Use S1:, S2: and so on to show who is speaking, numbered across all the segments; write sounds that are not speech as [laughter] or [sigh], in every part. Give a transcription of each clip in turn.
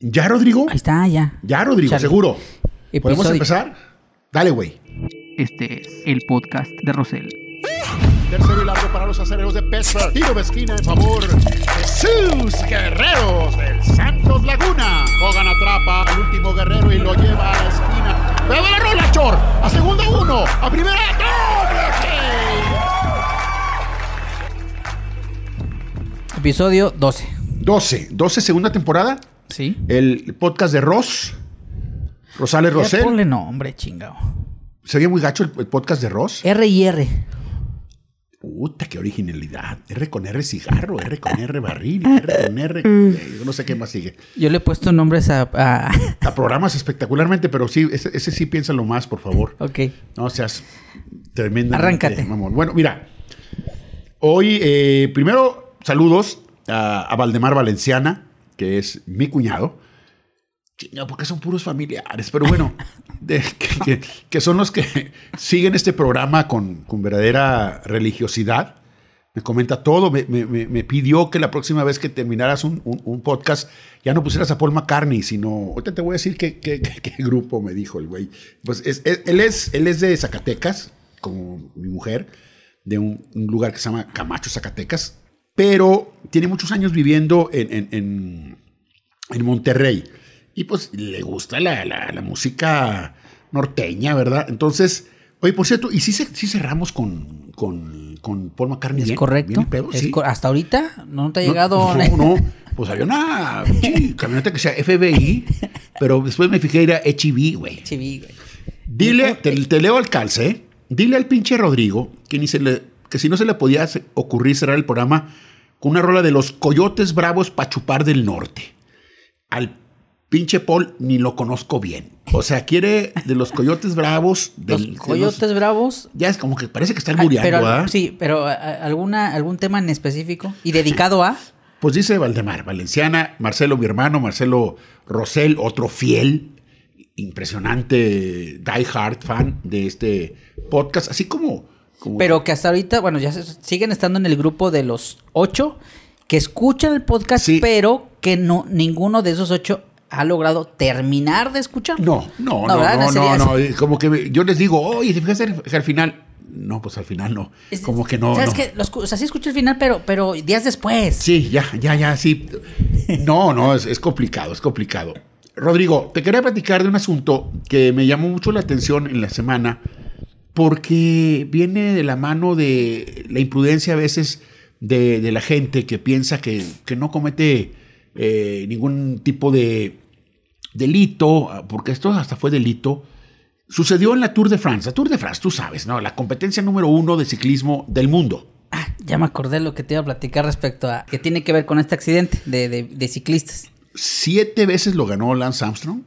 S1: ¿Ya, Rodrigo?
S2: Ahí está, ya.
S1: Ya, Rodrigo, seguro. ¿Podemos
S2: Episodio-
S1: empezar? Dale, güey.
S3: Este es el podcast de Rosel.
S1: Tercero y largo para los acereros de Pittsburgh. Tiro de esquina en favor de sus guerreros del Santos Laguna. Hogan atrapa al último guerrero y lo lleva a la esquina. ¡Pero la rola, Chor! ¡A segunda uno! ¡A primera! ¡Doble
S2: Episodio 12.
S1: 12. 12, segunda temporada.
S2: ¿Sí?
S1: El podcast de Ross. Rosales Rosel.
S2: Ponle nombre, chingado.
S1: Se oye muy gacho el, el podcast de Ross.
S2: R y R.
S1: Puta, qué originalidad. R con R cigarro, R con R barril, R con R. [laughs] eh, yo no sé qué más sigue.
S2: Yo le he puesto nombres a. a- [laughs]
S1: A programas espectacularmente, pero sí, ese, ese sí piénsalo más, por favor.
S2: ok.
S1: No seas tremendo.
S2: Arráncate.
S1: Bueno, mira. Hoy, eh, primero, saludos a, a Valdemar Valenciana, que es mi cuñado. Chinga, porque son puros familiares, pero bueno, [laughs] de- que, que- que son los que siguen este programa con, con verdadera religiosidad. Me comenta todo, me, me- me- me pidió que la próxima vez que terminaras un, un- un podcast ya no pusieras a Paul McCartney, sino, ahorita te voy a decir qué, qué- qué- qué grupo me dijo el güey. Pues es- es- él, es, él es de Zacatecas, como mi mujer, de un, un lugar que se llama Camacho, Zacatecas, pero tiene muchos años viviendo en- en- en, en Monterrey. Y pues le gusta la, la- la música norteña, ¿verdad? Entonces, oye, por cierto, ¿y si, sí cerramos con, con, con Paul McCartney?
S2: ¿Es
S1: bien?
S2: correcto?
S1: ¿Bien el pedo?
S2: Es
S1: Sí.
S2: co- Hasta ahorita no te ha
S1: No,
S2: llegado.
S1: No, no, [laughs] pues había una pinche camioneta que sea FBI, pero después me fijé era HEV, güey.
S2: Chivi, güey.
S1: Dile, te, te leo al calce, ¿eh? Dile al pinche Rodrigo que, ni se le, que si no se le podía ocurrir cerrar el programa con una rola de los Coyotes Bravos pa' chupar del norte. Al pinche Paul ni lo conozco bien. O sea, quiere de los Coyotes Bravos. [laughs]
S2: Los
S1: del- de
S2: coyotes bravos.
S1: ya es como que parece que están
S2: Ay,
S1: muriendo, ¿ah?
S2: sí, pero alguna, algún tema en específico y dedicado a.
S1: Pues dice Valdemar, Valenciana, Marcelo, mi hermano, Marcelo Rosell, otro fiel, impresionante, die hard fan de este podcast, así como... como
S2: Pero que hasta ahorita, bueno, ya se- siguen estando en el grupo de los ocho que escuchan el podcast,
S1: Sí.
S2: pero que no ninguno de esos ocho ha logrado terminar de escuchar.
S1: No, no, no, no, no, no, como que yo les digo, oye, ¿te fijaste que al final? No, pues al final no,
S2: Es-
S1: como que no.
S2: ¿Sabes
S1: no.
S2: Los, o sea, sí escuché el final, pero, pero días después.
S1: Sí, ya, ya, ya, sí. No, no, es, es complicado, es complicado. Rodrigo, te quería platicar de un asunto que me llamó mucho la atención en la semana porque viene de la mano de la imprudencia a veces de, de la gente que piensa que, que no comete eh, ningún tipo de delito, porque esto hasta fue delito. Sucedió en la Tour de France. La Tour de France, tú sabes, ¿no? La competencia número uno de ciclismo del mundo.
S2: Ah, ya me acordé lo que te iba a platicar respecto a que tiene que ver con este accidente de, de- de ciclistas.
S1: Siete veces lo ganó Lance Armstrong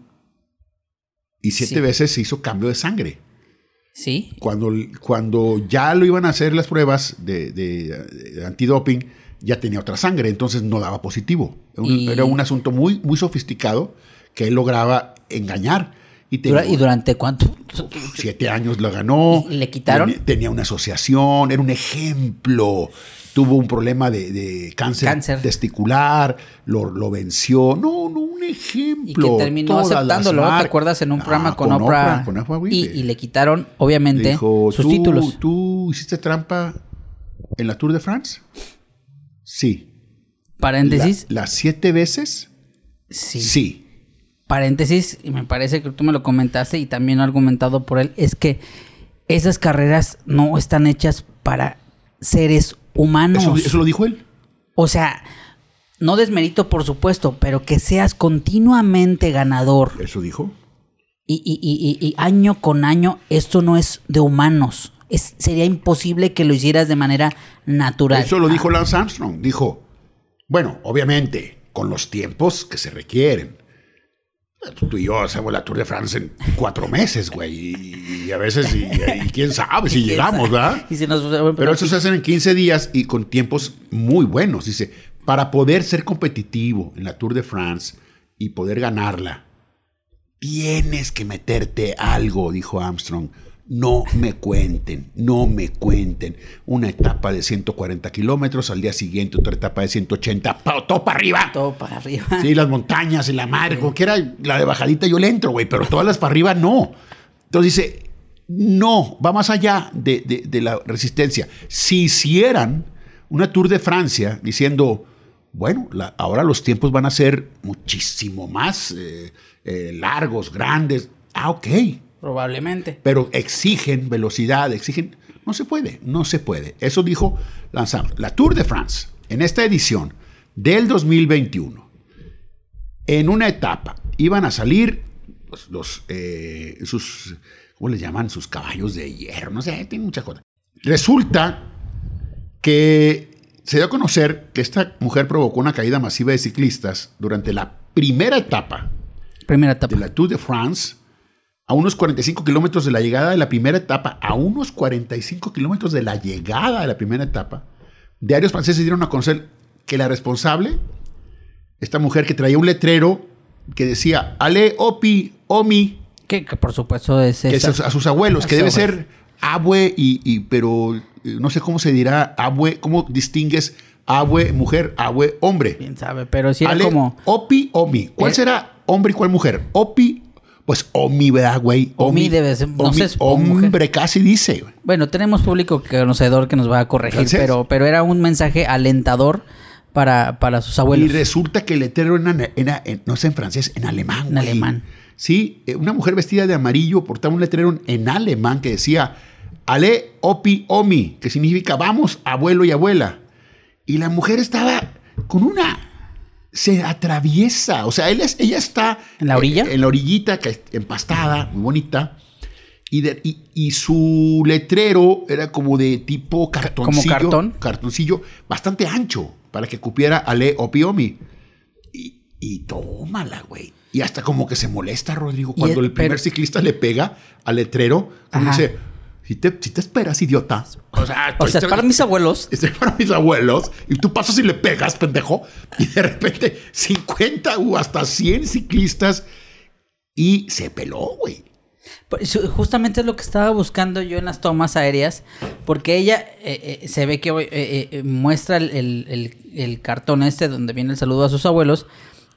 S1: y siete
S2: Sí.
S1: veces se hizo cambio de sangre.
S2: Sí.
S1: Cuando, cuando ya lo iban a hacer las pruebas de, de- de antidoping, ya tenía otra sangre, entonces no daba positivo. Era un,
S2: Y-
S1: era un asunto muy, muy sofisticado que él lograba engañar. Y,
S2: Dura-
S1: tenía-
S2: ¿Y durante cuánto?
S1: siete años lo ganó.
S2: ¿Y le quitaron?
S1: Tenía, tenía una asociación, era un ejemplo. Tuvo un problema de, de cáncer,
S2: Cáncer.
S1: testicular, lo, lo venció. No, no, un ejemplo.
S2: Y que terminó
S1: Todas
S2: aceptándolo. ¿te acuerdas? En un
S1: Ah,
S2: programa con, Oprah.
S1: con Oprah
S2: y, le quitaron, obviamente,
S1: Dijo,
S2: sus
S1: ¿tú,
S2: títulos.
S1: ¿Tú hiciste trampa en la Tour de France? Sí.
S2: Paréntesis.
S1: La- ¿Las siete veces?
S2: sí.
S1: Sí.
S2: Paréntesis, y me parece que tú me lo comentaste y también argumentado por él, es que esas carreras no están hechas para seres humanos.
S1: Eso, eso lo dijo él.
S2: O sea, no desmerito, por supuesto, pero que seas continuamente ganador
S1: Eso dijo.
S2: y, y- y- y- y año con año, esto no es de humanos. Es, sería imposible que lo hicieras de manera natural.
S1: Eso lo dijo Lance Armstrong. Dijo, bueno, obviamente, con los tiempos que se requieren. Tú y yo hacemos la Tour de France en cuatro meses, güey. Y, y a veces, y, y quién sabe si [laughs] llegamos, ¿verdad?
S2: Y si nos-
S1: Pero eso se hace en 15 días y con tiempos muy buenos. Dice, para poder ser competitivo en la Tour de France y poder ganarla, tienes que meterte algo, dijo Armstrong. No me cuenten, no me cuenten. Una etapa de 140 kilómetros, al día siguiente otra etapa de 180, pa- todo para arriba.
S2: Todo para arriba.
S1: Sí, las montañas y la madre, cualquiera, la de bajadita yo le entro, güey, pero todas las para arriba no. Entonces dice, no, va más allá de, de- de la resistencia. Si hicieran una Tour de Francia diciendo, bueno, la- ahora los tiempos van a ser muchísimo más eh, eh, largos, grandes, ah, ok,
S2: Probablemente.
S1: pero exigen velocidad, exigen... No se puede, no se puede. Eso dijo Armstrong. La Tour de France, en esta edición del 2021, en una etapa iban a salir los, eh, sus, ¿cómo les llaman? Sus caballos de hierro, no sé, tiene muchas cosas. Resulta que se dio a conocer que esta mujer provocó una caída masiva de ciclistas durante la primera etapa
S2: Primera etapa.
S1: de la Tour de France, a unos 45 kilómetros de la llegada de la primera etapa, a unos 45 kilómetros de la llegada de la primera etapa, diarios franceses dieron a conocer que la responsable, esta mujer que traía un letrero que decía, Ale, Opi, Omi,
S2: Que, que por supuesto es
S1: que es a, sus- a sus abuelos, que debe ser abue, y, y- pero eh, no sé cómo se dirá abue, cómo distingues abue, mujer, abue, hombre.
S2: Quién sabe, pero era
S1: Ale,
S2: como.
S1: Opi, Omi. ¿Cuál
S2: Eh.
S1: será hombre y cuál mujer? Opi, pues Omi, ¿verdad, güey?
S2: Omi debe ser- no
S1: Omi,
S2: sé,
S1: hombre casi dice, güey.
S2: Bueno, tenemos público conocedor que nos va a corregir, pero, pero era un mensaje alentador para, para sus
S1: Y
S2: abuelos.
S1: resulta que el letrero era, en- era en- no sé en francés, en alemán.
S2: En
S1: güey.
S2: alemán.
S1: Sí, eh, una mujer vestida de amarillo portaba un letrero en alemán que decía Ale, Opi, Omi, que significa vamos, abuelo y abuela. Y la mujer estaba con una. Se atraviesa. O sea, él es- ella está.
S2: ¿En la orilla?
S1: en la orillita, que es empastada, muy bonita. Y, de- y- y su letrero era como de tipo cartoncillo.
S2: cartón?
S1: Cartoncillo bastante ancho para que cupiera Ale Opiomi. Y, y tómala, güey. Y hasta como que se molesta, Rodrigo, cuando
S2: el-
S1: el primer
S2: pero-
S1: ciclista le pega al letrero. Como dice, si te, si te esperas, idiota. O sea,
S2: o sea, es para mis abuelos. [laughs]
S1: Estoy para mis abuelos y tú pasas y le pegas, pendejo. Y de repente 50 o hasta 100 ciclistas y se peló, güey.
S2: Justamente es lo que estaba buscando yo en las tomas aéreas, porque ella eh, eh, se ve que eh, muestra el, el- el- el cartón este donde viene el saludo a sus abuelos,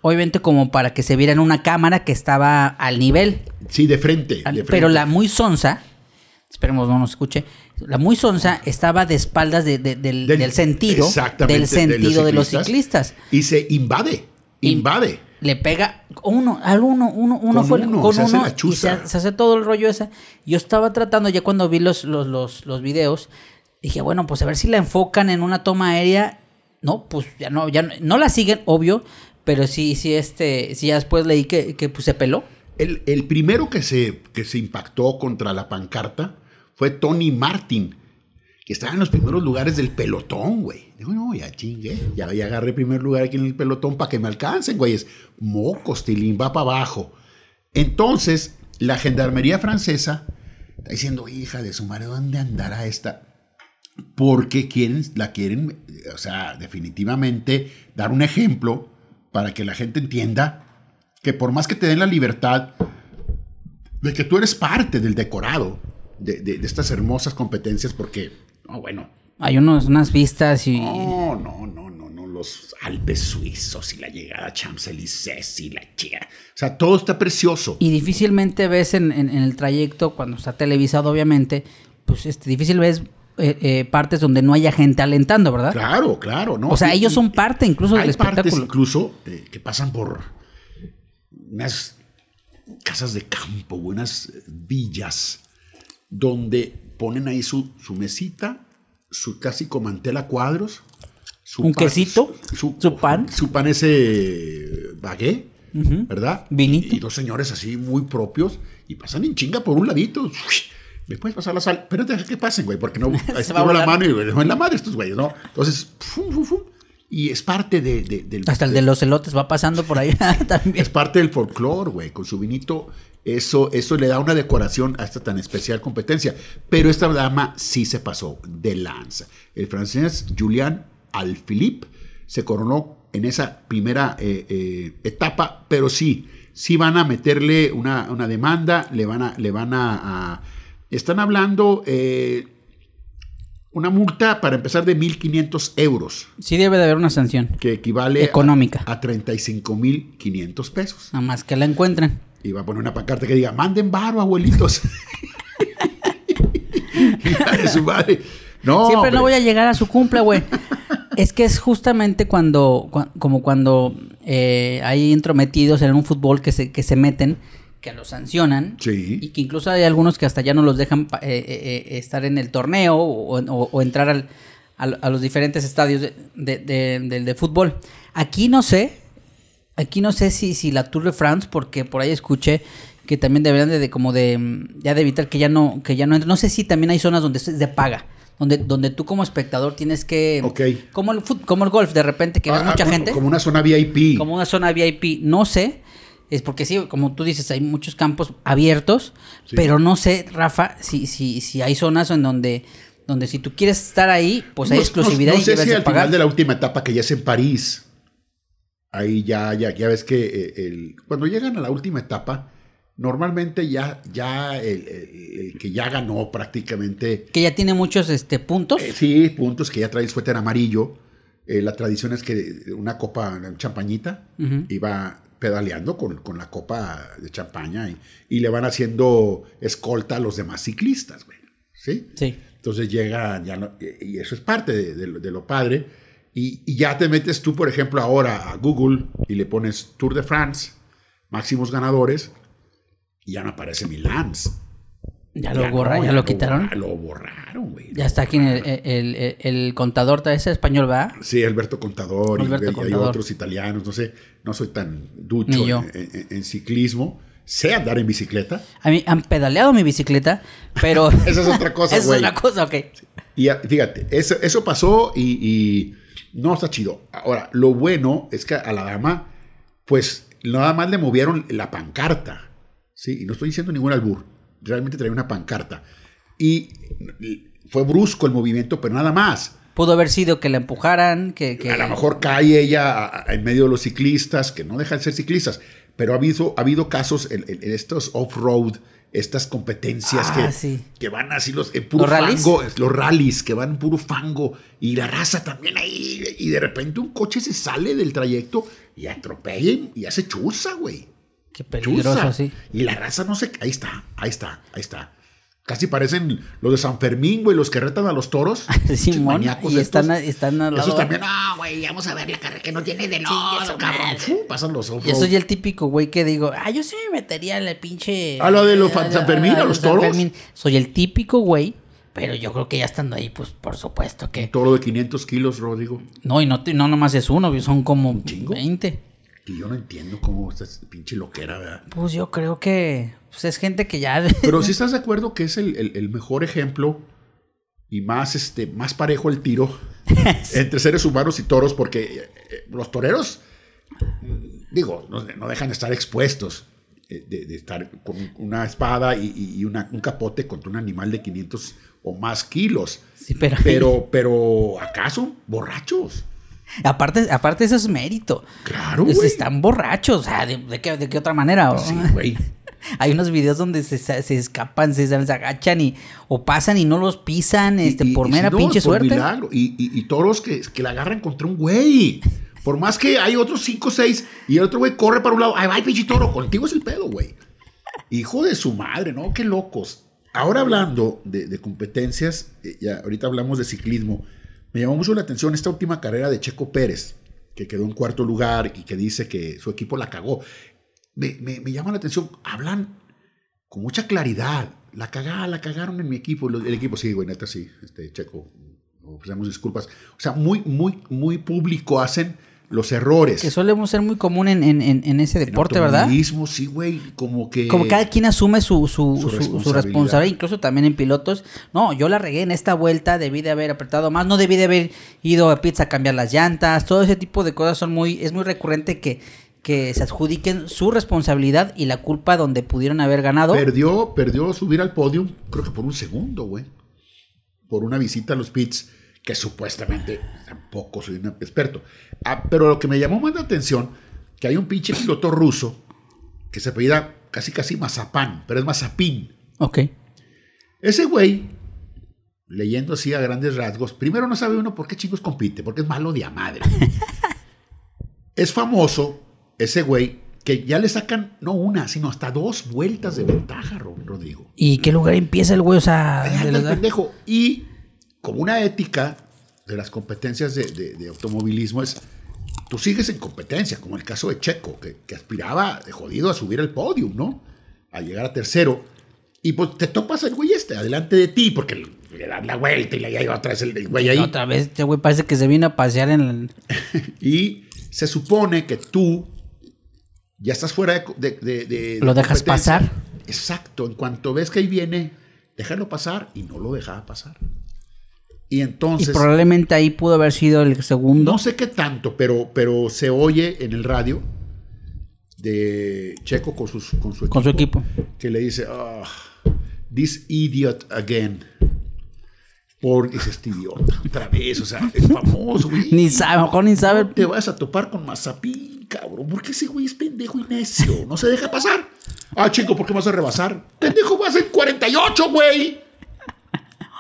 S2: obviamente como para que se viera en una cámara que estaba al nivel.
S1: Sí, de frente.
S2: Al-
S1: de
S2: Pero
S1: frente.
S2: la muy sonsa, esperemos no nos escuche, la muy sonsa estaba de espaldas de- de- del,
S1: Del-
S2: del sentido, del
S1: de los
S2: sentido de los
S1: ciclistas. Y se invade. Invade.
S2: Le pega uno, al uno, uno, uno
S1: Con
S2: fue
S1: uno,
S2: con
S1: se hace
S2: uno
S1: la
S2: y se, se hace todo el rollo ese. Yo estaba tratando, ya cuando vi los, los, los, los videos, dije, bueno, pues a ver si la enfocan en una toma aérea. No, pues ya no, ya no, no la siguen, obvio, pero sí, sí, este, sí, ya después leí que, que pues, se peló.
S1: El, primero que se, que se impactó contra la pancarta fue Tony Martin, que estaba en los primeros lugares del pelotón, güey. Digo, no, ya chingue, ya, ya agarré primer lugar aquí en el pelotón para que me alcancen, güey. Es mocos, tilín, va para abajo. Entonces, la gendarmería francesa está diciendo, hija de su madre, ¿dónde andará esta? Porque quieren, la quieren, o sea, definitivamente dar un ejemplo para que la gente entienda que por más que te den la libertad de que tú eres parte del decorado de, de- de estas hermosas competencias, porque, no, bueno,
S2: Hay unos, unas vistas y...
S1: no, no, no, no, no, los Alpes suizos y la llegada a Champs-Élysées y la chica. O sea, todo está precioso.
S2: Y difícilmente ves en, en- en el trayecto, cuando está televisado, obviamente, pues este, difícil ves eh, eh, partes donde no haya gente alentando, ¿verdad?
S1: Claro, claro, ¿no?
S2: O sea,
S1: Y-
S2: ellos son parte incluso del
S1: Hay partes
S2: espectáculo.
S1: incluso eh, que pasan por unas casas de campo, unas villas, donde ponen ahí su, su mesita, su casi con mantel a cuadros, su
S2: Un quesito, su pan.
S1: su pan ese bagué, ¿verdad?
S2: Vinito.
S1: Y, y dos señores así muy propios y pasan en chinga por un ladito. ¿Me puedes pasar la sal? Pero deja que pasen, güey, porque no [laughs]
S2: va a
S1: estiro la mano y güey, en la madre estos güeyes, ¿no? Entonces, fum, fum, fum, y es parte de, de- del
S2: Hasta el de los elotes va pasando por ahí [laughs] [laughs] también.
S1: es parte del folclore, güey, con su vinito. Eso, eso le da una decoración a esta tan especial competencia. Pero esta dama sí se pasó de lanza. El francés Julian Alphilippe se coronó en esa primera eh, eh, etapa, pero sí, sí van a meterle una, una demanda, le van a, le van a, a- Están hablando eh, una multa para empezar de 1.500 euros,
S2: Sí debe de haber una sanción.
S1: que equivale a-
S2: Económica.
S1: a, 35.500 pesos.
S2: Nada más que la encuentren.
S1: Y va a poner una pancarta que diga, manden varo, abuelitos. [laughs] De su madre. No,
S2: Siempre no voy a llegar a su cumple, güey. [laughs] es que es justamente cuando, cua- como cuando eh, hay entrometidos en un fútbol que se, que se meten, que los sancionan.
S1: Sí.
S2: Y que incluso hay algunos que hasta ya no los dejan eh, eh, eh, estar en el torneo o, o- o entrar al- al- a los diferentes estadios de, de- de- fútbol. Aquí no sé, aquí no sé si, si la Tour de France, porque por ahí escuché que también deberían de, de como de mm, ya de evitar que ya no que ya no entre. No sé si también hay zonas donde es de paga, donde donde tú como espectador tienes que como el como el golf de repente que ves
S1: Ah,
S2: mucha
S1: como-
S2: gente
S1: Como una zona VIP.
S2: como una zona VIP, no sé, es porque sí, como tú dices, hay muchos campos abiertos,
S1: Sí.
S2: pero no sé, Rafa, si, si, si hay zonas en donde, donde si tú quieres estar ahí, pues hay
S1: No-
S2: exclusividad
S1: no, no
S2: y
S1: sé
S2: debes
S1: si
S2: de
S1: al
S2: pagar.
S1: final de la última etapa que ya es en París. Ahí ya, ya, ya ves que eh, el- cuando llegan a la última etapa, normalmente ya, ya el, el- el que ya ganó prácticamente,
S2: Que ya tiene muchos este, puntos.
S1: eh, sí, puntos, que ya trae el suéter amarillo. Eh, la tradición es que una copa, una champañita,
S2: Ujú.
S1: iba pedaleando con, con la copa de champaña y, y le van haciendo escolta a los demás ciclistas, güey. ¿Sí?
S2: Sí.
S1: Entonces llega, ya no- y eso es parte de, de lo- de lo padre. Y, y ya te metes tú, por ejemplo, ahora a Google y le pones Tour de France, máximos ganadores, y ya no aparece Milans.
S2: Ya lo borra,
S1: no,
S2: ya lo quitaron.
S1: borra- Lo borraron, güey.
S2: Ya está aquí en el, el, el- el contador, ese español, ¿va?
S1: Sí, Alberto Contador, y-
S2: Alberto
S1: y, hay
S2: Contador.
S1: otros italianos, no sé, no soy tan ducho en, en- en ciclismo. Sé andar en bicicleta.
S2: A mí han pedaleado mi bicicleta, pero... [laughs]
S1: Esa es otra cosa, [laughs]
S2: Esa es otra cosa, ok.
S1: Y fíjate, eso, eso pasó y, y no está chido. Ahora, lo bueno es que a la dama, pues nada más le movieron la pancarta. Sí, y no estoy diciendo ningún albur. Realmente traía una pancarta. Y fue brusco el movimiento, pero nada más.
S2: Pudo haber sido que la empujaran, que... que...
S1: A lo mejor cae ella en medio de los ciclistas, que no dejan de ser ciclistas. Pero ha habido, ha habido casos en, estos off-road, estas competencias
S2: Ah,
S1: que,
S2: sí.
S1: que van así los, en puro
S2: ¿Los rallies?
S1: fango, los rallies, que van en puro fango, y la raza también ahí, y de repente un coche se sale del trayecto y atropella y hace chuza, güey.
S2: Qué peligroso,
S1: Chuza.
S2: sí.
S1: Y la raza no se... Ahí está, ahí está, ahí está. Casi parecen los de San Fermín, güey, los que retan a los toros. [laughs]
S2: Simón,
S1: maníacos
S2: y
S1: estos.
S2: están, a- están al lado.
S1: Esos también, ah, güey, vamos a ver la carrera que no tiene de lodo, cabrón. Fu, pasan los ojos.
S2: Yo soy el típico güey que digo, ah, yo sí me metería en la pinche.
S1: ¿A lo de los San Fermín, a los
S2: San
S1: toros?
S2: Fermín. Soy el típico güey, pero yo creo que ya estando ahí, pues por supuesto
S1: Un
S2: que.
S1: toro de 500 kilos, Rodrigo.
S2: No, y no, te- no nomás es uno, son como
S1: chingo?
S2: 20.
S1: Y yo no entiendo cómo esta pinche loquera, ¿verdad?
S2: Pues yo creo que pues es gente que ya.
S1: Pero [laughs] si estás de acuerdo que es el, el- el mejor ejemplo y más, este, más parejo el tiro [laughs] entre seres humanos y toros, porque eh, eh, los toreros, digo, no, no dejan de estar expuestos, eh, de, de estar con una espada y, y- y una- un capote contra un animal de 500 o más kilos.
S2: Sí, pero.
S1: Pero, pero, ¿acaso borrachos?
S2: Aparte, aparte, eso es mérito.
S1: Claro, güey.
S2: Están borrachos. O sea, ¿de, de qué, de qué otra manera?
S1: Sí, güey. [laughs]
S2: Hay unos videos donde se, se escapan, se, se agachan y o pasan y no los pisan este,
S1: Y- y-
S2: por mera
S1: si no,
S2: pinche
S1: por
S2: suerte.
S1: milagro. Y, y- toros que, que la agarran contra un güey. Por más que hay otros cinco o seis y el otro güey corre para un lado. Ay, va, pinche toro. Contigo es el pedo, güey. Hijo de su madre, ¿no? Qué locos. Ahora hablando de, de competencias, eh, ya ahorita hablamos de ciclismo. Me llamó mucho la atención esta última carrera de Checo Pérez, que quedó en cuarto lugar y que dice que su equipo la cagó. Me, me- me llama la atención. Hablan con mucha claridad. La cagada, la cagaron en mi equipo. El equipo, sí, güey, neta, sí. Este, Checo, ofrecemos disculpas. O sea, muy, muy, muy público hacen los errores.
S2: Que solemos ser muy común en, en, en, en ese
S1: En
S2: deporte, ¿verdad?
S1: automovilismo, sí, güey, como que...
S2: Como cada quien asume su, su,
S1: su
S2: su- su
S1: responsabilidad.
S2: responsabilidad. incluso también en pilotos. No, yo la regué en esta vuelta, debí de haber apretado más, no debí de haber ido a pizza a cambiar las llantas, todo ese tipo de cosas son muy, es muy recurrente que, que se adjudiquen su responsabilidad y la culpa donde pudieron haber ganado.
S1: Perdió, perdió subir al podio, creo que por un segundo, güey. Por una visita a los pits, que supuestamente tampoco soy un experto. Ah, pero lo que me llamó más la atención, que hay un pinche piloto ruso que se apellida casi casi Mazapán, pero es Mazapín.
S2: Ok.
S1: Ese güey, leyendo así a grandes rasgos, primero no sabe uno por qué chicos compite, porque es malo de a madre. [laughs] es famoso ese güey que ya le sacan no una, sino hasta dos vueltas de ventaja, Ro- Rodrigo.
S2: ¿Y qué lugar empieza el güey? O sea, de
S1: pendejo. Y como una ética de las competencias de, de- de automovilismo es, tú sigues en competencia, como el caso de Checo, que, que aspiraba de jodido a subir al podio, ¿no? A llegar a tercero. Y pues te topas al güey este, adelante de ti, porque le, dan la vuelta y le lleva otra vez el, güey ahí.
S2: Otra vez, este güey parece que se vino a pasear en el... [laughs]
S1: Y se supone que tú ya estás fuera de... de-
S2: ¿Lo
S1: de
S2: dejas pasar?
S1: Exacto. En cuanto ves que ahí viene, déjalo pasar y no lo dejaba pasar. Y
S2: Y
S1: entonces...
S2: probablemente ahí pudo haber sido el segundo.
S1: No sé qué tanto, pero, pero se oye en el radio de Checo con, sus, con su equipo.
S2: Con su equipo.
S1: Que le dice, "Ah, this idiot again. Por es este idiota, otra vez, o sea, es famoso, güey.
S2: Ni sabe, mejor ni sabe.
S1: No te vas a topar con Mazapín, cabrón. Porque ese güey es pendejo y necio. No se deja pasar. Ah, chico, ¿por qué vas a rebasar? Pendejo, vas en 48, güey.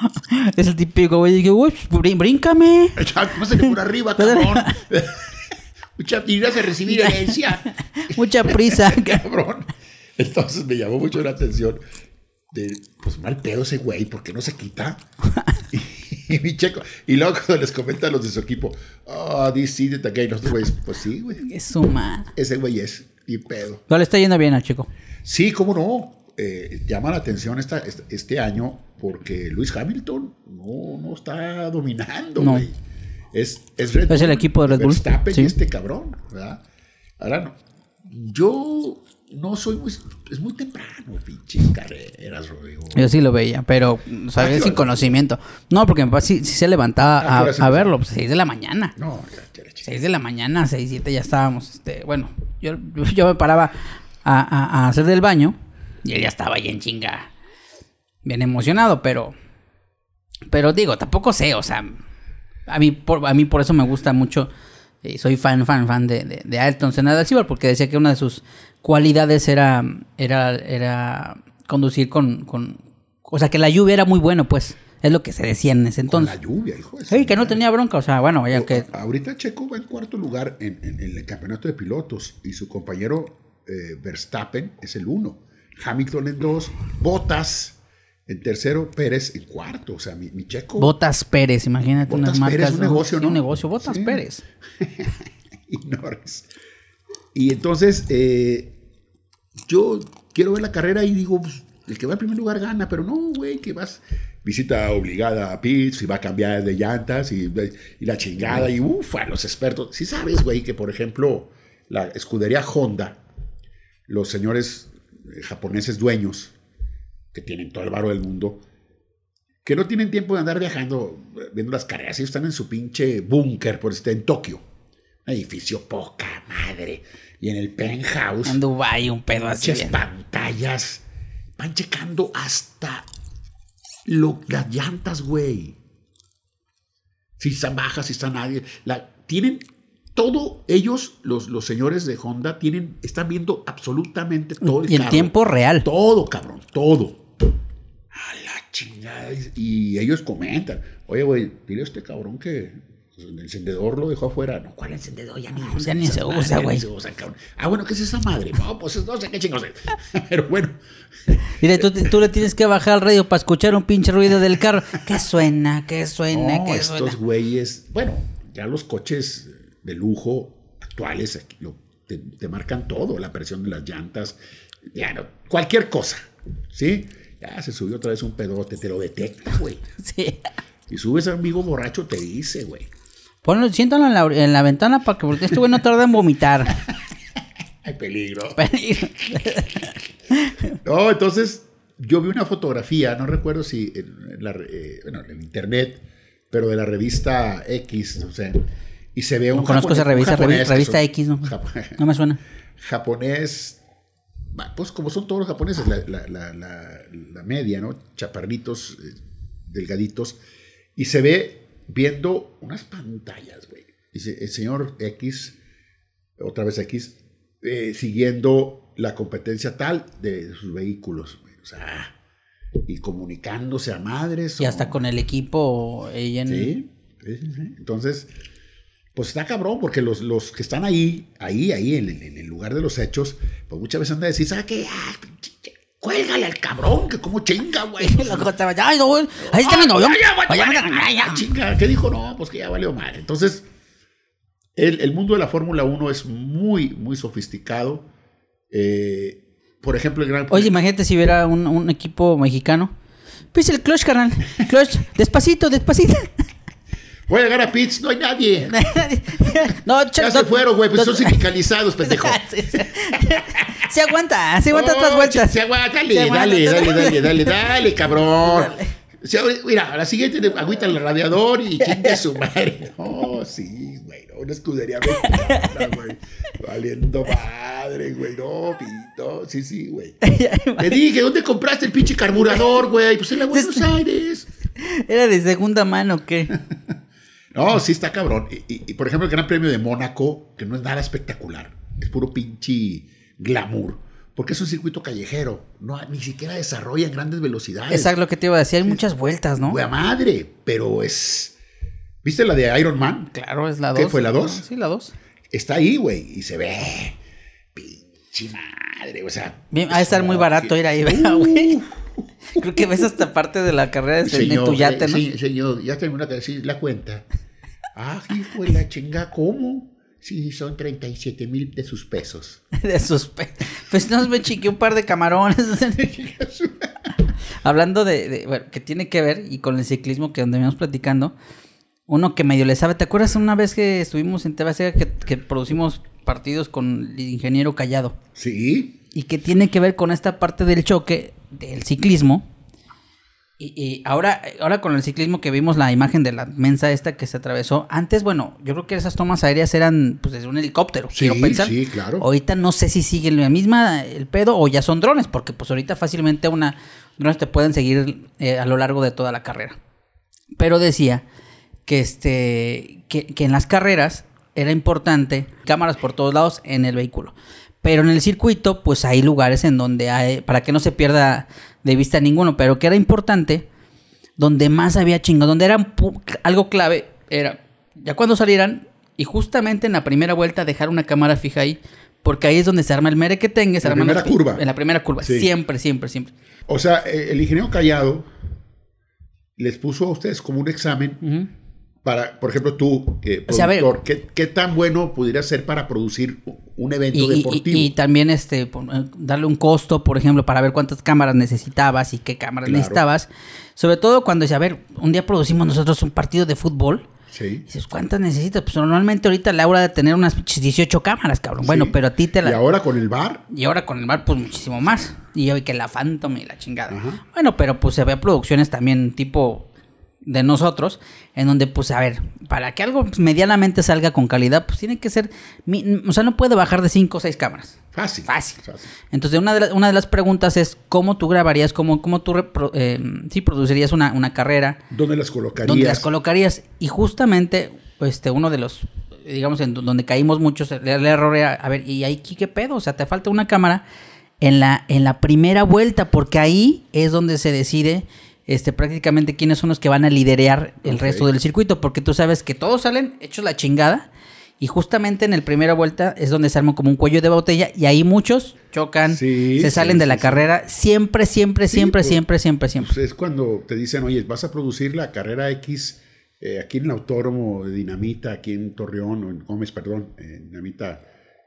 S1: [laughs]
S2: Es el típico güey. Pues, brin- bríncame.
S1: Ya, Pásale por arriba, [laughs] cabrón. [laughs] Mucha irás a recibir herencia.
S2: Mucha prisa.
S1: cabrón. Entonces me llamó mucho la atención de, pues mal pedo ese güey, ¿por qué no se quita? y, mi checo. Y luego cuando les comenta a los de su equipo, oh, this idiot again, los güeyes, pues sí, güey.
S2: es su madre.
S1: Ese güey es, y pedo.
S2: No le está yendo bien al chico.
S1: Sí, cómo no. Eh, llama la atención esta, este, año porque Luis Hamilton no, no está dominando,
S2: No.
S1: güey. Es, es Red
S2: Es el equipo de Red Bull,
S1: Verstappen
S2: sí.
S1: y este cabrón, ¿verdad? Ahora no. Yo no soy muy. Es muy temprano, pinches carreras, Rodrigo.
S2: Yo sí lo veía, pero
S1: ¿qué
S2: sin conocimiento. No, porque mi papá sí, sí se levantaba
S1: Ah, ¿qué
S2: a, verlo, pues 6 de la mañana.
S1: No, ya, ya, ya,
S2: 6 de la mañana, 6, 7 ya estábamos. Este, bueno, yo, yo me paraba a, a- a hacer del baño y él ya estaba ahí en chinga. Bien emocionado, pero. Pero digo, tampoco sé, o sea. A mí por, a mí por eso me gusta mucho. eh, soy fan, fan, fan de, de, de Ayrton Senna da Silva, porque decía que una de sus cualidades era. Era, era conducir con, con. O sea, que la lluvia era muy bueno, pues. Es lo que se decía en ese
S1: Con
S2: entonces.
S1: la lluvia, hijo de
S2: Sí, que no tenía bronca, o sea, bueno, vaya que.
S1: Ahorita Checo va en cuarto lugar en, en- en el campeonato de pilotos y su compañero eh, Verstappen es el uno. Hamilton en dos, Bottas en tercero, Pérez en cuarto. O sea, mi, mi Checo
S2: Botas Pérez, imagínate
S1: Botas
S2: unas marcas.
S1: Pérez, un negocio,
S2: Sí,
S1: ¿no?
S2: un negocio, Botas
S1: Sí.
S2: Pérez. [laughs]
S1: y Norris. Y entonces eh, yo quiero ver la carrera y digo, pues, el que va en primer lugar gana, pero no, güey, que vas visita obligada a Pitts y va a cambiar de llantas y, y la chingada y ufa, los expertos. Si sabes, güey, que por ejemplo la escudería Honda, los señores japoneses dueños que tienen todo el varo del mundo, que no tienen tiempo de andar viajando, eh, viendo las carreras, ellos están en su pinche búnker, por estar en Tokio. Un edificio poca madre. Y en el penthouse,
S2: En Dubai un pedo así. bien.
S1: pantallas, van checando hasta lo- las llantas, güey. Si están bajas, si están nadie. La, tienen todo, ellos, los, los señores de Honda, tienen, están viendo absolutamente todo el
S2: Y en tiempo real.
S1: Todo, cabrón, todo. A la chingada. Y ellos comentan, oye, güey, dile a este cabrón que pues, el encendedor lo dejó afuera. No, ¿cuál encendedor? Ya ni,
S2: ya ni
S1: esa
S2: se
S1: madre,
S2: usa,
S1: ya ni
S2: güey.
S1: se usa, cabrón. Ah, bueno, ¿qué es esa madre? No, pues no sé qué chingos es. [laughs] Pero bueno. [laughs]
S2: Dile, tú, tú le tienes que bajar al radio para escuchar un pinche ruido del carro. ¿Qué suena? ¿Qué suena?
S1: No,
S2: ¿Qué
S1: estos
S2: suena?
S1: güeyes, bueno, ya los coches de lujo actuales lo- te, te marcan todo, la presión de las llantas, ya no, cualquier cosa, ¿sí? Ya se subió otra vez un pedote, te lo detecta, güey. [laughs]
S2: Sí.
S1: Y subes a un amigo borracho, te dice, güey.
S2: Ponlo, siéntalo en la, en la ventana para que porque este güey no tarda en vomitar. [laughs]
S1: Hay peligro.
S2: Peligro.
S1: No, entonces yo vi una fotografía, no recuerdo si en, la, eh, bueno, en internet, pero de la revista X, no sé. Y se ve un
S2: No conozco
S1: japonés-
S2: esa
S1: un
S2: revista,
S1: japonés
S2: revista
S1: son-
S2: X, ¿no? No me suena. [laughs]
S1: japonés, pues como son todos los japoneses, la, la- la- media, ¿no? Chaparritos, eh, delgaditos, y se ve viendo unas pantallas, güey. Dice, el señor X, otra vez X, eh, siguiendo la competencia tal de sus vehículos, güey. O sea, y comunicándose a madres.
S2: Y
S1: o-
S2: hasta con el equipo ella en...
S1: Sí, sí, sí, sí. Entonces, pues está cabrón, porque los, los que están ahí, ahí, ahí, en el, en el lugar de los hechos, pues muchas veces han de decir, ¿sabes qué? Ah, cuélgale al cabrón, que como chinga, güey. [laughs]
S2: "Ay, no, ahí está mi novio.
S1: Ah, ya, ya,
S2: Ay, ya,
S1: ya,
S2: ya,
S1: ya,
S2: ya".
S1: chinga. ¿Qué dijo? No, pues que ya valió mal. Entonces, el, el mundo de la Fórmula 1 es muy, muy sofisticado. Eh, por ejemplo, el gran
S2: Oye, imagínate si hubiera un, un equipo mexicano. Pues el clutch, carnal. Clutch, despacito, despacito.
S1: Voy a llegar a Pitts, no hay nadie. [laughs]
S2: no,
S1: Ya se fueron, güey, pues son sindicalizados, [laughs] pendejo.
S2: Sí. [laughs] Se aguanta, se aguanta
S1: Oh,
S2: otras vueltas.
S1: Se aguanta, dale, dale, dale,
S2: dale.
S1: dale, dale, dale, cabrón. Mira, a la siguiente le agüita el radiador y chingue su madre. No, sí, güey, una escudería güey. Valiendo madre, güey, no, pito, sí, sí, güey. Te dije, ¿dónde compraste el pinche carburador, güey? Pues en la Buenos Aires.
S2: ¿Era de segunda mano o qué?
S1: No, sí está cabrón. Y, y- y, por ejemplo, el Gran Premio de Mónaco, que no es nada espectacular, es puro pinche glamour, porque es un circuito callejero, no ni siquiera desarrolla en grandes velocidades.
S2: Exacto lo que te iba a decir. Hay muchas vueltas, ¿no?
S1: Güey, a madre, pero es. ¿Viste la de Iron Man?
S2: Claro, es la 2.
S1: ¿Qué fue, la dos?
S2: Sí, la 2.
S1: Está ahí, güey, y se ve. Pinche madre, o sea.
S2: Bien, ha de estar muy barato
S1: que-
S2: ir ahí, ¿verdad, güey? [laughs] Creo que ves hasta parte de la carrera de en tu yate, ¿no?
S1: sí, señor, ya tengo una que decir la cuenta. Ah, hijo de la chinga, ¿cómo? Sí, son 37 mil de sus pesos. [laughs]
S2: De sus pe- Pues nos me chiqué un par de camarones. [laughs] Hablando de, de- bueno, que tiene que ver y con el ciclismo que donde veníamos platicando, uno que medio le sabe. ¿Te acuerdas una vez que estuvimos en que, que producimos partidos con el ingeniero Callado?
S1: Sí,
S2: Y que tiene que ver con esta parte del choque del ciclismo. Y, y ahora, ahora con el ciclismo que vimos la imagen de la mensa esta que se atravesó. Antes, bueno, yo creo que esas tomas aéreas eran pues desde un helicóptero.
S1: Sí,
S2: quiero pensar.
S1: sí, claro.
S2: Ahorita no sé si sigue la misma el pedo o ya son drones, porque pues ahorita fácilmente una drones te pueden seguir eh, a lo largo de toda la carrera. Pero decía que este que, que en las carreras era importante cámaras por todos lados en el vehículo. Pero en el circuito, pues hay lugares en donde hay, para que no se pierda de vista ninguno, pero que era importante, donde más había chingo, donde era algo clave, era ya cuando salieran y justamente en la primera vuelta dejar una cámara fija ahí, porque ahí es donde se arma el mere que tenga, se
S1: En la primera curva.
S2: En la primera curva,
S1: Sí.
S2: siempre, siempre, siempre.
S1: O sea, eh, el ingeniero Callado les puso a ustedes como un examen para, por ejemplo, tú, eh,
S2: O sea, a ver-
S1: productor, ¿qué, qué tan bueno pudiera ser para producir un evento
S2: Y,
S1: deportivo?
S2: y también este eh, darle un costo, por ejemplo, para ver cuántas cámaras necesitabas y qué cámaras
S1: Claro.
S2: necesitabas. Sobre todo cuando dice, a ver, un día producimos nosotros un partido de fútbol.
S1: sí.
S2: Dices, ¿cuántas necesitas? Pues normalmente ahorita Laura de tener unas pinches 18 cámaras, cabrón. Bueno, pero a ti te la...
S1: Y ahora con el bar,
S2: Y ahora con el bar, pues muchísimo más. Y hoy que la Phantom y la chingada.
S1: Ajá.
S2: Bueno, pero pues se ve producciones también tipo de nosotros, en donde pues a ver, para que algo medianamente salga con calidad, pues tiene que ser, o sea, no puede bajar de 5 o 6 cámaras.
S1: fácil.
S2: Fácil. Entonces, una de, la- una de las preguntas es cómo tú grabarías, cómo, cómo tú repro- eh, sí, producirías una, una carrera,
S1: ¿Dónde las colocarías?
S2: dónde las colocarías. Y justamente, este, uno de los, digamos, en do- donde caímos muchos, el, el error era, a ver, ¿y ahí qué pedo? O sea, te falta una cámara en la, en la primera vuelta, porque ahí es donde se decide este, prácticamente quiénes son los que van a liderear el resto del circuito, porque tú sabes que todos salen hechos la chingada. Y justamente en la primera vuelta es donde se arma como un cuello de botella y ahí muchos chocan,
S1: Sí,
S2: se
S1: sí,
S2: salen de la
S1: sí.
S2: carrera, siempre, siempre,
S1: Sí,
S2: siempre,
S1: pues,
S2: siempre, siempre, siempre.
S1: Pues es cuando te dicen, oye, vas a producir la carrera X eh, aquí en el autódromo de Dinamita, aquí en Torreón, o en Gómez, perdón, en Dinamita,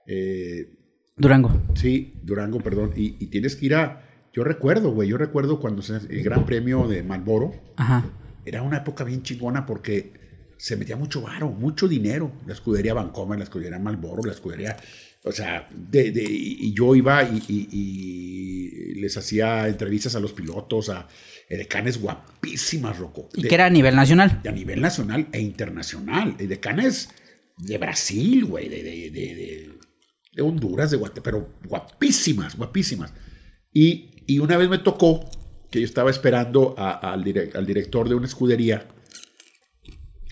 S1: eh,
S2: Durango.
S1: sí, Durango, perdón, y, y tienes que ir a, yo recuerdo, güey, yo recuerdo cuando se, el Gran Premio de Malboro,
S2: Ajá.
S1: era una época bien chingona porque se metía mucho varo, mucho dinero. La escudería Vancomer, la escudería Malboro, la escudería. O sea, de, de- y yo iba y, y- y les hacía entrevistas a los pilotos, a edecanes guapísimas, Rocco.
S2: Y que era a nivel nacional.
S1: a nivel nacional e internacional. Y decanes de Brasil, güey, de, de, de, de- de Honduras, de Guatemala, pero guapísimas, guapísimas. Y, y una vez me tocó que yo estaba esperando a- al, direc- al director de una escudería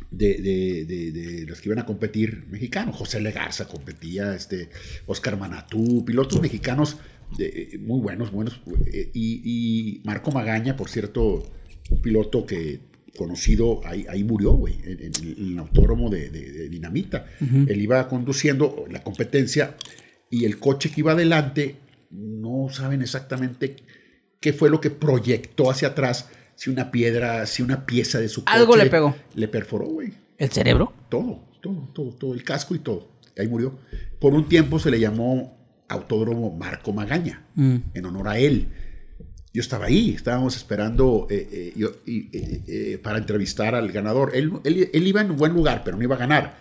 S1: de, de, de- de los que iban a competir mexicanos. José Legarza competía, este, Oscar Manatú, pilotos mexicanos de- muy buenos, buenos. eh, Y, y Marco Magaña, por cierto, un piloto que conocido, ahí, ahí murió, güey, en, en el autódromo de, de- de Dinamita. Él iba conduciendo la competencia y el coche que iba adelante, no saben exactamente qué fue lo que proyectó hacia atrás, si una piedra, si una pieza de su coche.
S2: Algo le pegó.
S1: Le perforó, güey.
S2: ¿El cerebro?
S1: Todo, todo, todo, todo, el casco y todo. Ahí murió. Por un tiempo se le llamó Autódromo Marco Magaña,
S2: Mm.
S1: en honor a él. Yo estaba ahí, estábamos esperando eh, eh, yo- y, eh, eh, para entrevistar al ganador. Él, él- él iba en un buen lugar, pero no iba a ganar.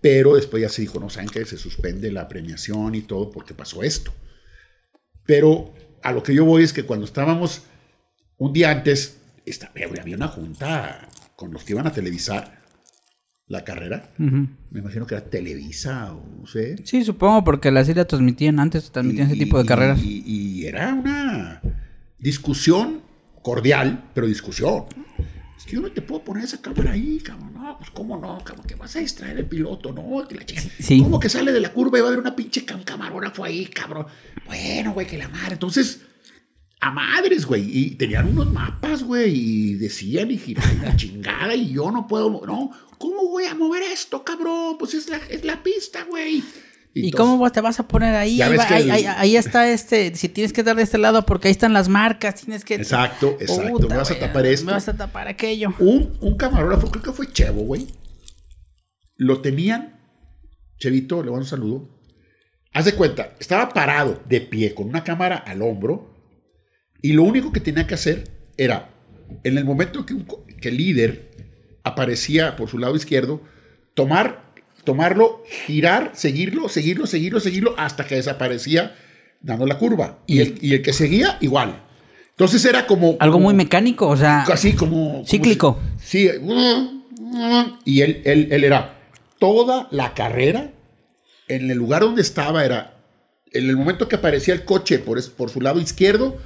S1: Pero después ya se dijo, no, ¿saben qué? Se suspende la premiación y todo porque pasó esto. Pero a lo que yo voy es que cuando estábamos un día antes, esta- había una junta con los que iban a televisar la carrera. Me imagino que era Televisa o no sé.
S2: Sí, supongo, porque las islas transmitían antes, transmitían ese tipo de
S1: y-
S2: carreras.
S1: Y, y era una discusión cordial, pero discusión. Es que yo no te puedo poner esa cámara ahí, cabrón. No, pues cómo no, cabrón, que vas a distraer el piloto, no, que la chica.
S2: Sí.
S1: ¿Cómo que sale de la curva y va a haber una pinche cam camarógrafo ahí, cabrón? Bueno, güey, que la madre. Entonces, a madres, güey. Y tenían unos mapas, güey, y decían y giraban la [laughs] chingada, y yo no puedo, no, ¿cómo voy a mover esto, cabrón? Pues es la, es la pista, güey.
S2: ¿Y cómo vos te vas a poner ahí? Ahí, va- ahí,
S1: el-
S2: ahí- ahí está este. Si tienes que dar de este lado porque ahí están las marcas, tienes que.
S1: Exacto, exacto.
S2: Puta,
S1: me vas a tapar esto.
S2: Me vas a tapar aquello.
S1: Un, un camarógrafo, creo que fue Chevo, güey. Lo tenían, Chevito, le mando un saludo. Haz de cuenta, estaba parado de pie con una cámara al hombro y lo único que tenía que hacer era, en el momento que, un que el líder aparecía por su lado izquierdo, tomar, tomarlo, girar, seguirlo, seguirlo, seguirlo, seguirlo, hasta que desaparecía dando la curva. Y el, y el que seguía, igual. Entonces era como...
S2: Algo
S1: como-
S2: muy mecánico, o sea.
S1: Así como... como
S2: Cíclico.
S1: si- sí. Y él, él, él era toda la carrera, en el lugar donde estaba era, en el momento que aparecía el coche por, por su lado izquierdo,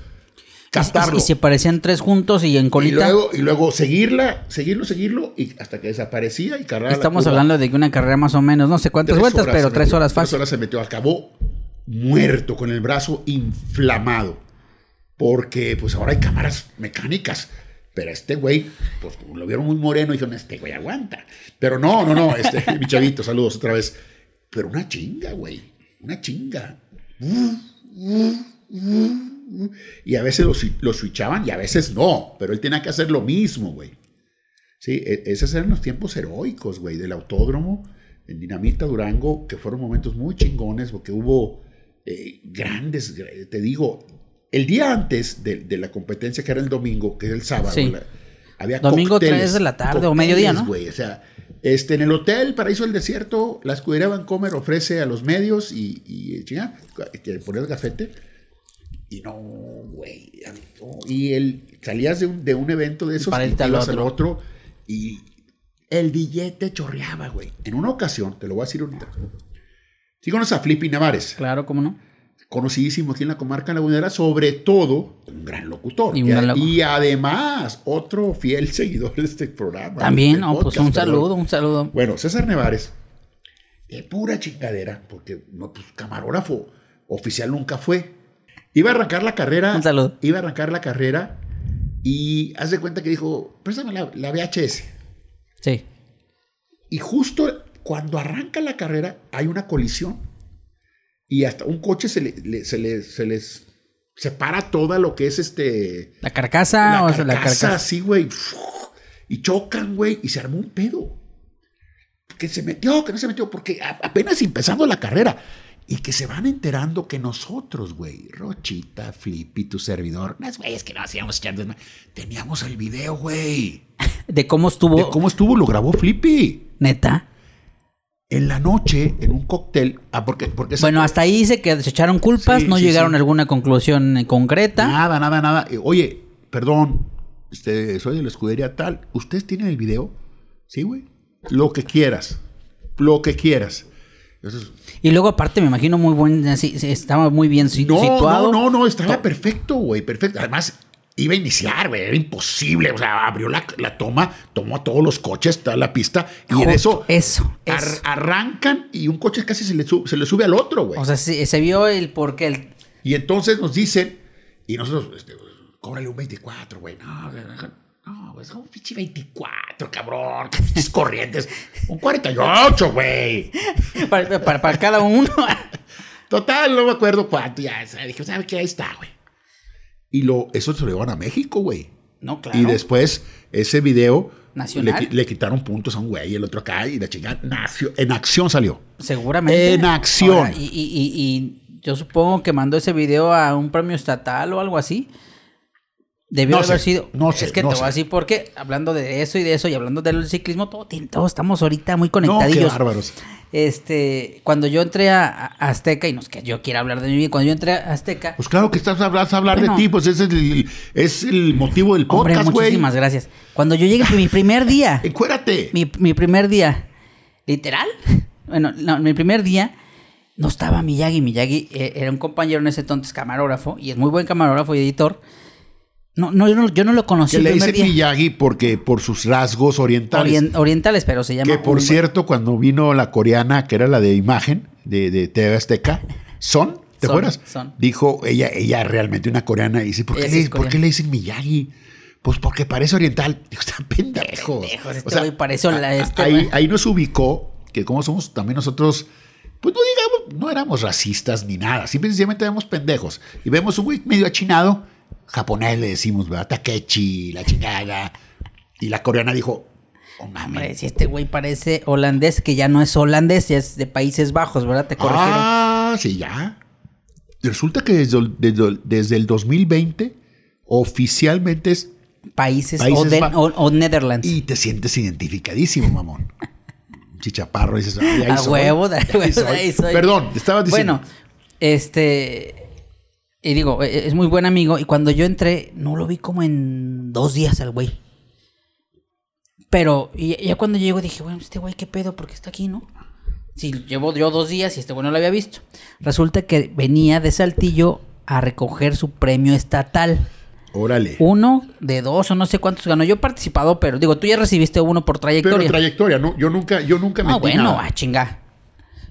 S1: captarlo.
S2: Y, y se parecían tres juntos y en
S1: Y
S2: colita.
S1: luego, y luego seguirla, seguirlo, seguirlo, y hasta que desaparecía y cargaba la
S2: Estamos hablando de que una carrera más o menos, no sé cuántas
S1: Tres
S2: vueltas, pero tres
S1: metió,
S2: horas
S1: Tres
S2: fácil.
S1: horas se metió, acabó muerto, con el brazo inflamado. Porque pues ahora hay cámaras mecánicas. Pero este güey, pues como lo vieron muy moreno, dijeron, este güey aguanta. Pero no, no, no, este, [laughs] mi chavito, saludos otra vez. Pero una chinga, güey, una chinga. Y a veces lo, lo switchaban y a veces no, pero él tenía que hacer lo mismo, güey. Sí, e- esos eran los tiempos heroicos, güey, del autódromo en Dinamita Durango, que fueron momentos muy chingones, porque hubo eh, grandes, gra- te digo, el día antes de, de la competencia, que era el domingo, que era el sábado,
S2: Sí.
S1: la- había
S2: Domingo
S1: cócteles,
S2: 3 de la tarde o
S1: cócteles,
S2: mediodía, ¿no?
S1: güey, o sea, este, en el hotel Paraíso del Desierto, la escudería Vancomer ofrece a los medios y, y chinga, poner el gafete. Y no, güey. no. Y el, salías de un, de un evento de esos y te
S2: al otro.
S1: otro y el billete chorreaba, güey. En una ocasión, te lo voy a decir ahorita. Sí conoces a Flippy Navares,
S2: Claro, ¿cómo no?
S1: conocidísimo aquí en la comarca lagunera, sobre todo un gran locutor.
S2: Y
S1: Y,
S2: gran
S1: y además, otro fiel [laughs] seguidor de este programa.
S2: También,
S1: del
S2: no, pues un
S1: perdón.
S2: saludo, un saludo.
S1: Bueno, César Nevares, de pura chingadera, porque no, pues, camarógrafo oficial nunca fue. Iba a arrancar la carrera.
S2: Un saludo.
S1: Iba a arrancar la carrera y haz de cuenta que dijo, préstame la, la VHS.
S2: Sí.
S1: Y justo cuando arranca la carrera hay una colisión y hasta un coche se, le, le- se, le- se les separa toda lo que es este...
S2: La carcasa,
S1: la
S2: o sea, la
S1: carcasa
S2: carcasa.
S1: así, güey. Y chocan, güey, y se armó un pedo. Que se metió, que no se metió, porque apenas empezando la carrera. Y que se van enterando que nosotros, güey, Rochita, Flippy, tu servidor, unas güeyes que no hacíamos echar desma- Teníamos el video, güey. [laughs]
S2: De cómo estuvo.
S1: De cómo estuvo, lo grabó Flippy.
S2: Neta.
S1: En la noche, en un cóctel. Ah, porque, porque
S2: Bueno, hasta ahí dice que se echaron culpas,
S1: Sí,
S2: no
S1: sí,
S2: llegaron
S1: sí.
S2: a alguna conclusión eh, concreta.
S1: Nada, nada, nada. Eh, Oye, perdón, este, soy de la escudería tal. ¿Ustedes tienen el video? Sí, güey. Lo que quieras. Lo que quieras.
S2: Y luego, aparte, me imagino muy buen. así, sí, estaba muy bien
S1: no,
S2: situado.
S1: no, no, no, estaba perfecto, güey, perfecto. Además, iba a iniciar, güey, era imposible. O sea, abrió la, la toma, tomó a todos los coches, toda la pista, y en eso,
S2: eso,
S1: ar-
S2: eso.
S1: arrancan y un coche casi se le, su- se le sube al otro, güey.
S2: O sea, se vio el por qué. el-
S1: Y entonces nos dicen, y nosotros, este, cóbrale un 24, güey. No, no, güey, es un pinche 24, cabrón. qué [laughs] pinches corrientes. Un 48, güey.
S2: Para, para- para cada uno.
S1: Total, no me acuerdo cuánto. Ya, dije, ¿sabes qué? Ahí está, güey. Y lo, eso se lo llevan a México, güey.
S2: No, claro.
S1: Y después, ese video.
S2: Nacional.
S1: Le, qui- le quitaron puntos a un güey, el otro acá, y la chingada. nació- En acción salió.
S2: Seguramente.
S1: En acción.
S2: Ahora, y, y- y- y yo supongo que mandó ese video a un premio estatal o algo así. Debió
S1: No
S2: haber
S1: sé,
S2: sido.
S1: no sé,
S2: Es que
S1: no
S2: te voy a
S1: sé.
S2: decir porque hablando de eso y de eso y hablando del ciclismo, todo, todos estamos ahorita muy
S1: No, qué
S2: conectadillos.
S1: bárbaros.
S2: este, cuando yo entré a, a Azteca, y no es que yo quiera hablar de mi vida, cuando yo entré a Azteca,
S1: Pues claro que estás a hablar
S2: Bueno.
S1: de ti, pues ese es el, es el motivo del
S2: hombre,
S1: podcast, güey.
S2: muchísimas gracias. Cuando yo llegué, mi primer día, [laughs]
S1: Encuérate.
S2: mi, mi primer día, literal, bueno, no, mi primer día, no estaba Miyagi. Miyagi eh, era un compañero en ese entonces camarógrafo, y es muy buen camarógrafo y editor. No, no, yo no, yo no lo conocí
S1: Que le
S2: día.
S1: Miyagi porque por sus rasgos orientales.
S2: Orien- orientales, pero se llama.
S1: que por cierto, cuando vino la coreana, que era la de imagen de, de TV Azteca, Son, ¿te
S2: Son,
S1: acuerdas?
S2: Son.
S1: Dijo ella, ella realmente una coreana, y dice, ¿por qué, le, ¿por qué le dicen Miyagi? Pues porque parece oriental. [laughs] Digo, están pendejos.
S2: Pendejos, este güey parece
S1: a-
S2: la- este
S1: ahí, ahí nos ubicó que como somos también nosotros, pues no digamos, no éramos racistas ni nada, simplemente éramos pendejos. Y vemos un güey medio achinado, japonés le decimos, ¿verdad? Takechi, la chingada. Y la coreana dijo, oh.
S2: Hombre, si este güey parece holandés, que ya no es holandés, ya es de Países Bajos, ¿verdad? Te corrigieron.
S1: Ah, sí, ya. Resulta que desde, el- desde- desde el 2020 oficialmente es...
S2: Países,
S1: Países
S2: o, de-
S1: Ba-
S2: o- o Netherlands.
S1: Y te sientes identificadísimo, mamón. [laughs] Chichaparro, dices, "Ay, ahí
S2: a
S1: soy".
S2: huevo, de [laughs]
S1: Ahí
S2: huevo,
S1: soy.
S2: ahí soy.
S1: Perdón, te estabas diciendo.
S2: Bueno, este. Y digo, e- es muy buen amigo. Y cuando yo entré, no lo vi como en dos días al güey. Pero y- ya cuando llego dije, bueno, este güey, ¿qué pedo? ¿Por qué está aquí, no? Si llevo yo dos días y este güey no lo había visto. Resulta que venía de Saltillo a recoger su premio estatal.
S1: Órale.
S2: Uno de dos o no sé cuántos ganó. Yo he participado, pero digo, tú ya recibiste uno por
S1: Pero
S2: trayectoria.
S1: trayectoria, no, yo nunca, yo nunca metí
S2: Ah, bueno, a chinga.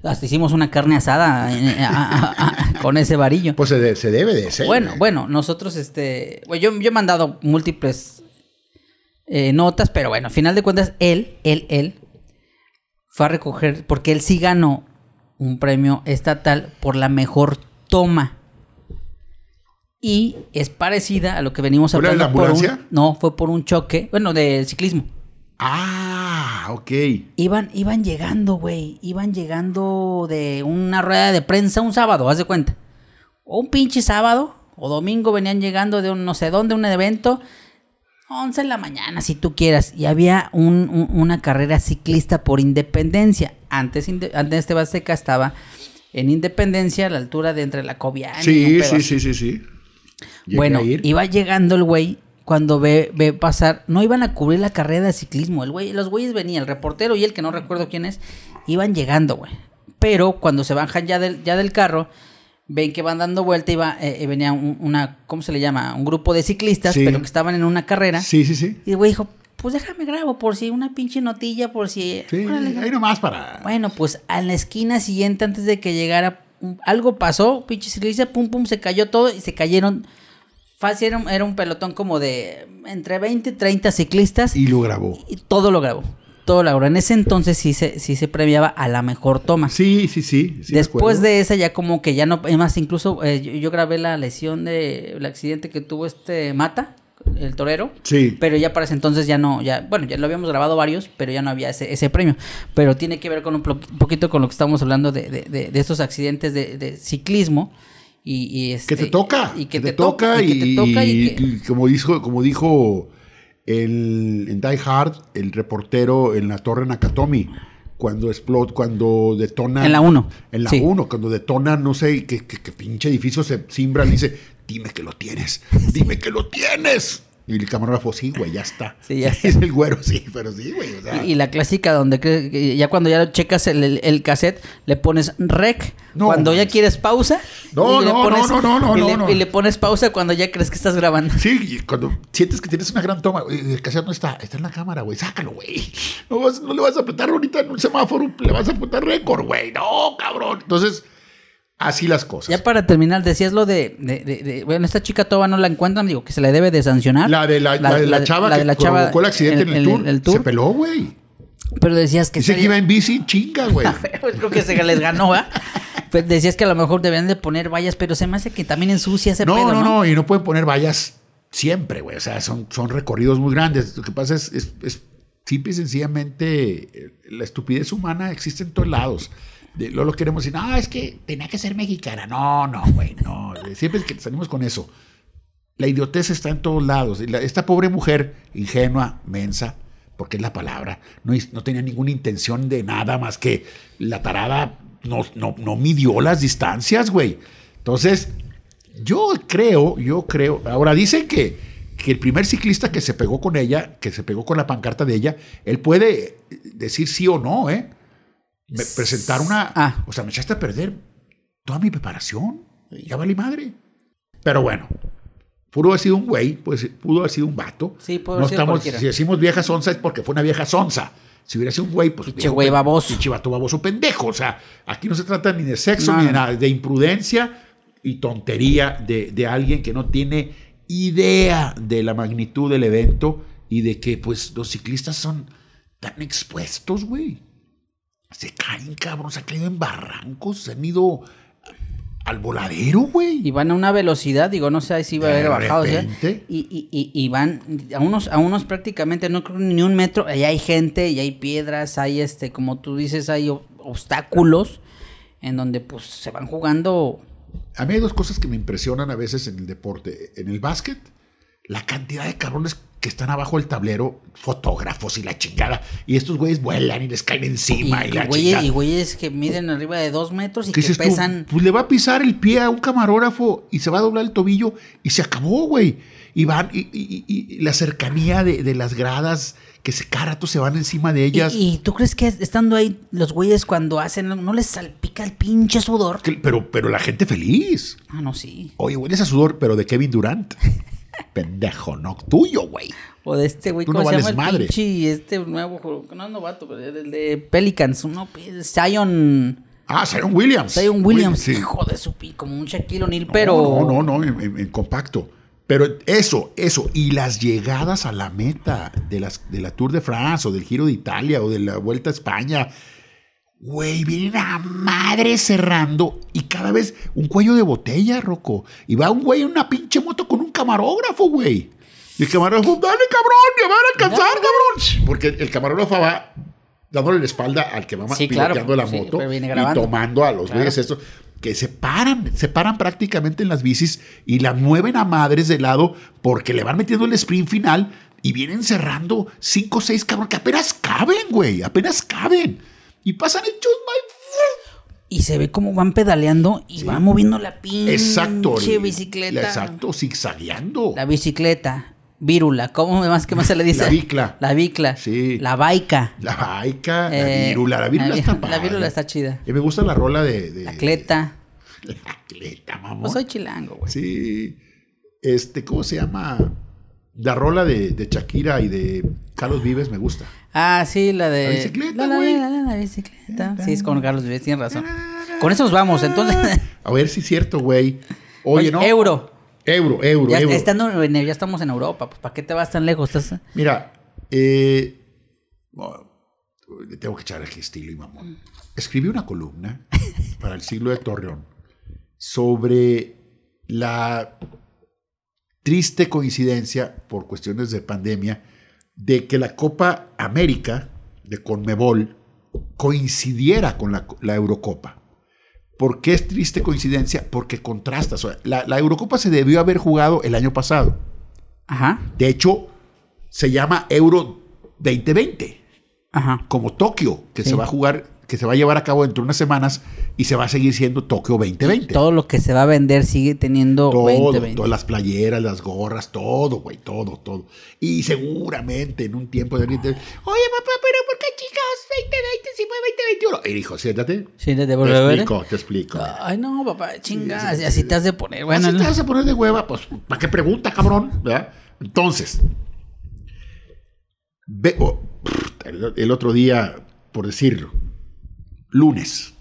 S2: Hasta hicimos una carne asada eh, eh, con ese varillo.
S1: Pues se, de- se debe de ser.
S2: bueno,
S1: güey.
S2: bueno, nosotros, este. bueno, yo, yo he mandado múltiples eh, notas, pero bueno, a final de cuentas, él, él, él fue a recoger, porque él sí ganó un premio estatal por la mejor toma. Y es parecida a lo que venimos
S1: ¿Fue la de
S2: hablando.
S1: la
S2: por un- no, fue por un choque, bueno, del ciclismo.
S1: Ah, ok.
S2: Iban, iban llegando, güey. Iban llegando de una rueda de prensa un sábado, haz de cuenta. O un pinche sábado, o domingo venían llegando de un no sé dónde, un evento. 11 de la mañana, si tú quieras. Y había un- un- una carrera ciclista por independencia. Antes, antes Esteban Seca estaba en independencia, a la altura de entre la Cobiana
S1: Sí, sí, sí, sí, sí. Llegué
S2: Bueno, iba llegando el güey cuando ve, ve pasar, no iban a cubrir la carrera de ciclismo, el güey, los güeyes venían, el reportero y el que no recuerdo quién es, iban llegando, güey. Pero cuando se bajan ya del, ya del carro, ven que van dando vuelta y va, eh, eh, venía un- una, ¿cómo se le llama? Un grupo de ciclistas,
S1: Sí.
S2: pero que estaban en una carrera.
S1: Sí, sí, sí.
S2: Y el güey dijo, pues déjame grabo por si una pinche notilla, por si...
S1: Sí,
S2: Órale,
S1: ahí nomás para.
S2: bueno, pues a la esquina siguiente, antes de que llegara, algo pasó, pinche ciclista, pum, pum, se cayó todo y se cayeron. Fácil, era un, era un pelotón como de entre 20 y 30 ciclistas y,
S1: Y lo grabó.
S2: todo lo grabó. Todo lo grabó. En ese entonces sí se, sí se premiaba a la mejor toma.
S1: Sí, sí, sí.
S2: Después de esa ya como que ya no, además incluso eh, yo, yo grabé la lesión de, el accidente que tuvo este Mata, el torero.
S1: Sí.
S2: Pero ya para ese entonces ya no, ya, bueno, ya lo habíamos grabado varios, pero ya no había ese, ese premio. Pero tiene que ver con un, poquito con lo que estamos hablando de, de, de- de estos accidentes de, de ciclismo. Y, y este,
S1: que te toca.
S2: Y que, te, toca.
S1: y,
S2: Y que te toca. Y, que-
S1: y como dijo, como dijo el, en Die Hard, el reportero en la torre Nakatomi, cuando explota, cuando detona.
S2: En la uno.
S1: En la
S2: Sí.
S1: 1, cuando detona, no sé, que, que pinche edificio se simbra y dice, dime que lo tienes, dime que lo tienes. Y el camarógrafo, sí, güey, ya está.
S2: Sí, ya está. [laughs]
S1: Es el güero, sí, pero sí, güey. O sea,
S2: y- y la clásica donde que ya cuando ya checas el, el- el cassette, le pones rec.
S1: No,
S2: cuando ya quieres pausa.
S1: No,
S2: y le
S1: no,
S2: pones-
S1: no, no, no,
S2: y
S1: no,
S2: le,
S1: no.
S2: y le pones pausa cuando ya crees que estás grabando.
S1: Sí, y cuando sientes que tienes una gran toma, güey, el cassette no está, está en la cámara, güey, sácalo, güey. No, vas- no le vas a apretar ahorita en un semáforo, le vas a apretar récord, güey. No, cabrón. Entonces, Así las cosas.
S2: Ya para terminar, decías lo de, de- de- de- bueno, esta chica toda no la encuentran, digo que se le debe de sancionar.
S1: La de la, la de la chava
S2: la
S1: que
S2: de la chava
S1: provocó el accidente en, el, tour,
S2: el tour.
S1: Se peló, güey.
S2: Pero decías que
S1: Dice que
S2: estaría-
S1: iba en bici chinga, [laughs] güey.
S2: creo que se les ganó, ¿va? Pues decías que a lo mejor deberían de poner vallas, pero se me hace que también ensucia ese
S1: No,
S2: pedo,
S1: no,
S2: ¿no?
S1: no, y no pueden poner vallas siempre, güey. O sea, son, son recorridos muy grandes. Lo que pasa es, es, es simple y sencillamente eh, la estupidez humana existe en todos lados. Luego lo queremos decir, no, es que tenía que ser mexicana. No, no, güey, no. Siempre que salimos con eso. La idiotez está en todos lados. Esta pobre mujer, ingenua, mensa, porque es la palabra, no, no tenía ninguna intención de nada más que la tarada no, no, no midió las distancias, güey. Entonces, yo creo, yo creo. Ahora dicen que, que el primer ciclista que se pegó con ella, que se pegó con la pancarta de ella, él puede decir sí o no, ¿eh? Me- presentar una.
S2: Ah.
S1: O sea, me echaste a perder toda mi preparación. Ya vale madre. Pero bueno, pudo haber sido un güey, pues pudo haber sido un vato.
S2: Sí, pudo
S1: no
S2: haber sido
S1: estamos,
S2: cualquiera.
S1: Si decimos vieja sonza es porque fue una vieja sonza. Si hubiera sido un güey, pues.
S2: Pinche güey baboso.
S1: Pinche vato baboso pendejo. O sea, aquí no se trata ni de sexo
S2: No,
S1: ni de nada, de imprudencia y tontería de, de alguien que no tiene idea de la magnitud del evento y de que, pues, los ciclistas son tan expuestos, güey. Se caen, cabrón, se han caído en barrancos, se han ido al voladero, güey.
S2: Y van a una velocidad, digo, no sé si va a haber bajado. o sea,
S1: repente.
S2: y, y, y, y van a unos, a unos prácticamente, no creo ni un metro, y hay gente, y hay piedras, hay este, como tú dices, hay obstáculos en donde pues se van jugando.
S1: A mí hay dos cosas que me impresionan a veces en el deporte. En el básquet, la cantidad de cabrones que están abajo del tablero, fotógrafos y la chingada. Y estos güeyes vuelan y les caen encima y,
S2: y
S1: la
S2: güeyes,
S1: chingada.
S2: y güeyes que miden arriba de dos metros y
S1: ¿Qué
S2: que
S1: tú?
S2: pesan.
S1: Pues le va a pisar el pie a un camarógrafo y se va a doblar el tobillo y se acabó, güey. Y van, y, y- y- la cercanía de, de las gradas, que se cada rato se van encima de ellas.
S2: ¿Y, y tú crees que estando ahí, los güeyes cuando hacen, no les salpica el pinche sudor?
S1: Que- Pero, pero la gente feliz.
S2: Ah, no, sí.
S1: Oye, hueles a sudor, pero de Kevin Durant. [laughs] Pendejo, no tuyo, güey.
S2: O de este güey, ¿cómo
S1: no
S2: se llama el
S1: madre.
S2: pinche, este nuevo, no es novato, pero el de Pelicans, uno, Zion,
S1: Ah, Zion Williams.
S2: Zion Williams,
S1: Sí.
S2: hijo de su pi, como un Shaquille O'Neal, pero...
S1: No, no, no, en, en- en compacto. Pero eso, eso. Y las llegadas a la meta de, las, de la Tour de France o del Giro de Italia o de la Vuelta a España. Güey, vienen a madre cerrando y cada vez un cuello de botella, Rocco. Y va un güey en una pinche moto con un camarógrafo, güey. Y el camarógrafo, dale, cabrón, me van a alcanzar, cabrón. Porque el camarógrafo va dándole la espalda al que va
S2: Sí,
S1: piloteando
S2: claro,
S1: la moto y tomando a los
S2: Claro.
S1: güeyes estos que se paran, se paran prácticamente en las bicis y la mueven a madres de lado porque le van metiendo el sprint final y vienen cerrando cinco o seis cabrones que apenas caben, güey, apenas caben. Y pasan hechos, my...
S2: Y se ve como van pedaleando y van moviendo la pinche
S1: Exacto.
S2: bicicleta.
S1: Exacto, zigzagueando.
S2: La bicicleta, vírula, ¿cómo más que más se le dice?
S1: La bicla.
S2: La bicla.
S1: Sí.
S2: La baica.
S1: La baica, la
S2: Eh,
S1: vírula, la vírula
S2: la
S1: está
S2: la vírula está chida.
S1: Y me gusta la rola de... de
S2: La cleta. [laughs]
S1: La cleta, mamón.
S2: Pues soy chilango, güey.
S1: Sí. Este, ¿cómo se llama? La rola de, de Shakira y de Carlos Vives me gusta.
S2: Ah, sí, la de.
S1: La bicicleta,
S2: La, la,
S1: güey.
S2: la, la, la bicicleta. Sí, es con Carlos Vives, tienes razón. Con eso nos vamos, entonces.
S1: A ver si es cierto, güey. Oye, ¿no?
S2: Euro.
S1: Euro, euro,
S2: Ya,
S1: euro.
S2: estando en- ya estamos en Europa, pues ¿para qué te vas tan lejos? Estás-
S1: Mira, eh, tengo que echar aquí estilo y mamón. Escribí una columna [laughs] para el siglo de Torreón sobre la triste coincidencia, por cuestiones de pandemia, de que la Copa América de Conmebol coincidiera con la, la Eurocopa. ¿Por qué es triste coincidencia? Porque contrasta. O sea, la, la Eurocopa se debió haber jugado el año pasado.
S2: Ajá,
S1: De hecho, se llama Euro 2020,
S2: ajá.
S1: como Tokio, que
S2: Sí.
S1: se va a jugar, que se va a llevar a cabo dentro de unas semanas y se va a seguir siendo Tokio 2020.
S2: Todo lo que se va a vender sigue teniendo
S1: Todo,
S2: 2020.
S1: todas las playeras, las gorras, todo, güey, todo, todo. Y seguramente en un tiempo de... Oye, papá, pero ¿por qué chicos 2020 si fue 2021? Y dijo, siéntate.
S2: Sí, de
S1: Te explico, te explico.
S2: Ay, no, papá, chinga,
S1: Sí, sí,
S2: así,
S1: sí.
S2: así te has de poner. Bueno, no-
S1: te vas a poner de hueva, pues, ¿para qué pregunta, cabrón? ¿Verdad? Entonces, ve- oh, el, el otro día, por decirlo, lunes,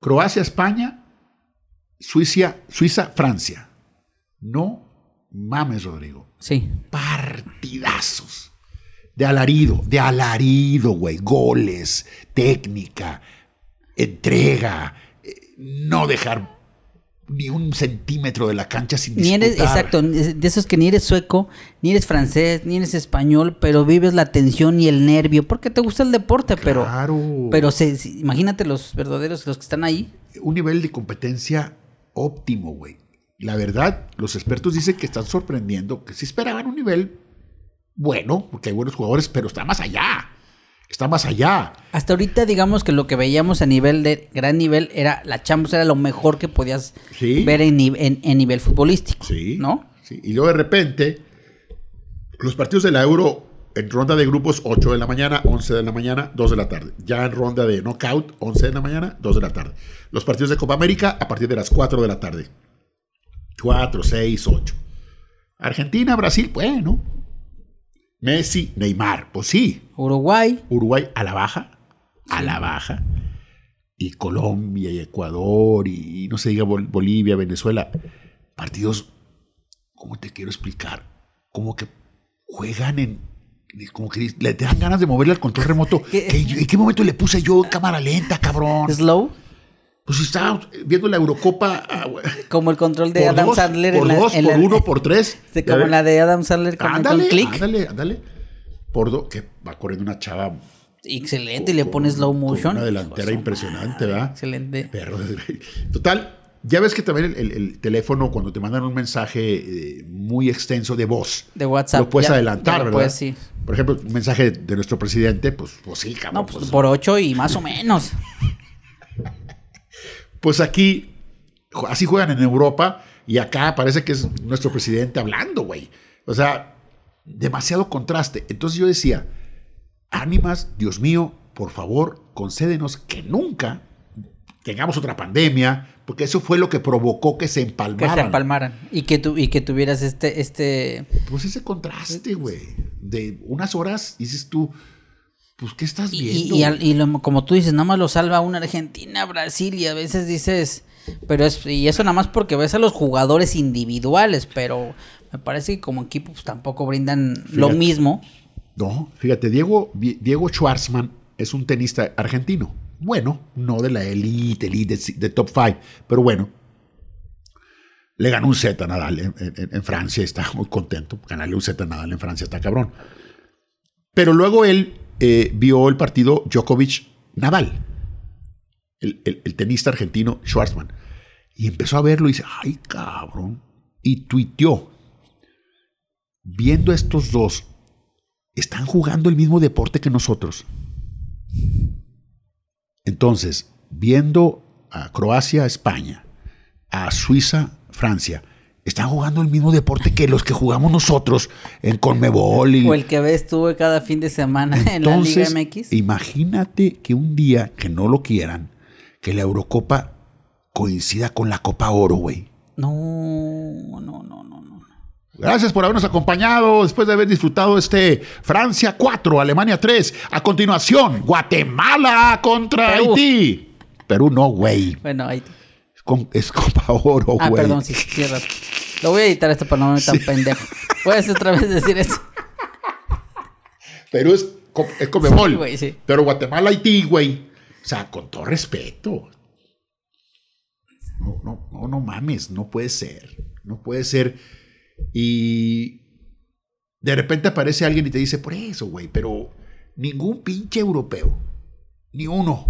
S1: Croacia, España, Suiza, Suiza, Francia. No mames, Rodrigo.
S2: Sí.
S1: Partidazos. De alarido, de alarido, güey. Goles, técnica, entrega, eh, no dejar ni un centímetro de la cancha sin
S2: Ni eres, exacto, de esos que ni eres sueco, ni eres francés, ni eres español, pero vives la tensión y el nervio, porque te gusta el deporte, pero,
S1: Claro.
S2: pero se, se- imagínate los verdaderos, los que están ahí.
S1: un nivel de competencia óptimo, güey. La verdad, los expertos dicen que están sorprendiendo, que sí esperaban un nivel bueno, porque hay buenos jugadores, pero está más allá. Está más allá.
S2: Hasta ahorita, digamos que lo que veíamos a nivel de gran nivel era la Champions, era lo mejor que podías
S1: Sí.
S2: ver en, ni- en- en nivel futbolístico.
S1: Sí.
S2: ¿No?
S1: Sí. Y luego de repente, los partidos de la Euro en ronda de grupos, 8 de la mañana, 11 de la mañana, 2 de la tarde. Ya en ronda de knockout, 11 de la mañana, 2 de la tarde. Los partidos de Copa América a partir de las 4 de la tarde. 4, 6, 8. Argentina, Brasil, bueno. Messi, Neymar, pues sí.
S2: Uruguay,
S1: Uruguay a la baja, a la baja. Y Colombia y Ecuador y, y no se diga Bol- Bolivia, Venezuela. Partidos, ¿cómo te quiero explicar? Como que juegan en... Como que le dan ganas de moverle al control remoto. [laughs]
S2: ¿Qué?
S1: ¿Qué- ¿En qué momento le puse yo cámara lenta, cabrón?
S2: Slow,
S1: Pues estaba viendo la Eurocopa ah,
S2: como el control de Adam
S1: dos,
S2: Sandler
S1: por
S2: en la,
S1: dos,
S2: en
S1: por
S2: la-
S1: uno, por tres. [laughs]
S2: Como la de Adam Sandler con,
S1: Ándale,
S2: con click.
S1: ándale, ándale. Por dos, que va corriendo una chava
S2: Excelente, y le pones slow
S1: con
S2: motion.
S1: Una delantera impresionante, ¿verdad?
S2: Excelente.
S1: Perro. [laughs] Total, ya ves que también el, el- el teléfono, cuando te mandan un mensaje eh, muy extenso de voz,
S2: De WhatsApp.
S1: lo puedes
S2: ya-
S1: adelantar,
S2: ya
S1: ¿verdad?
S2: puedes, sí.
S1: Por ejemplo, un mensaje de nuestro presidente, pues, pues sí, cabrón.
S2: No, pues,
S1: pues,
S2: por ocho y más o menos. [laughs]
S1: pues aquí, así juegan en Europa y acá parece que es nuestro presidente hablando, güey. O sea, demasiado contraste. Entonces yo decía, ánimas, Dios mío, por favor, concédenos que nunca tengamos otra pandemia, porque eso fue lo que provocó que se
S2: Que
S1: empalmaran.
S2: se empalmaran. Y que, tu, y que tuvieras este, este.
S1: Pues ese contraste, güey, de unas horas, dices tú, pues, ¿qué estás viendo?
S2: y, al- y lo- como tú dices, nada más lo salva una Argentina, Brasil, y a veces dices. Pero es, y eso nada más porque ves a los jugadores individuales, pero me parece que como equipo pues, tampoco brindan lo mismo.
S1: No, fíjate, Diego, Diego Schwartzman es un tenista argentino. Bueno, no de la elite, elite de, de top 5, pero bueno. Le ganó un set a Nadal en, en- en Francia y está muy contento. Ganarle un set a Nadal en Francia está cabrón. Pero luego él eh, vio el partido Djokovic-Nadal, el, el- tenista argentino Schwartzman, y empezó a verlo y dice, ay cabrón, y tuiteó, viendo estos dos, están jugando el mismo deporte que nosotros. Entonces, viendo a Croacia, España, a Suiza, Francia, están jugando el mismo deporte que los que jugamos nosotros en Conmebol y
S2: O el que ves tú cada fin de semana en la Liga MX.
S1: imagínate que un día que no lo quieran, que la Eurocopa coincida con la Copa Oro, güey.
S2: No, no, no, no, no.
S1: Gracias por habernos acompañado después de haber disfrutado este Francia 4, Alemania 3. A continuación, Guatemala contra
S2: Perú.
S1: Haití. Perú no, güey.
S2: Bueno, ahí.
S1: Es Copa Oro, güey.
S2: Ah, perdón, sí, cierras. Lo voy a editar esto para no verme tan pendejo. Puedes otra vez decir eso.
S1: Perú es, es Conmebol.
S2: Sí, güey, sí.
S1: Pero Guatemala, Haití, güey. O sea, con todo respeto. No, no, no, no mames, no puede ser. No puede ser. Y de repente aparece alguien y te dice, por eso, güey, pero ningún pinche europeo, ni uno,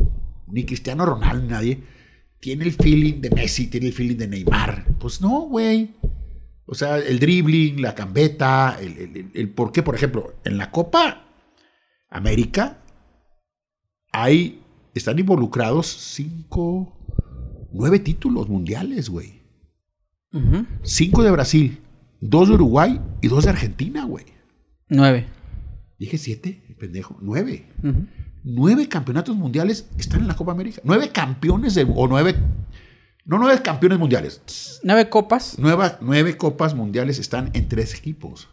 S1: ni Cristiano Ronaldo, ni nadie, tiene el feeling de Messi, tiene el feeling de Neymar. Pues no, güey. O sea, el dribbling, la cambeta, el, el, el- por qué, por ejemplo, en la Copa América hay, están involucrados cinco, nueve títulos mundiales, güey. Cinco de Brasil, dos de Uruguay y dos de Argentina, güey.
S2: Nueve.
S1: Dije siete, pendejo, nueve. Nueve campeonatos mundiales están en la Copa América. Nueve campeones de, o nueve, no nueve campeones mundiales.
S2: Nueve copas.
S1: Nueva- nueve copas mundiales están en tres equipos.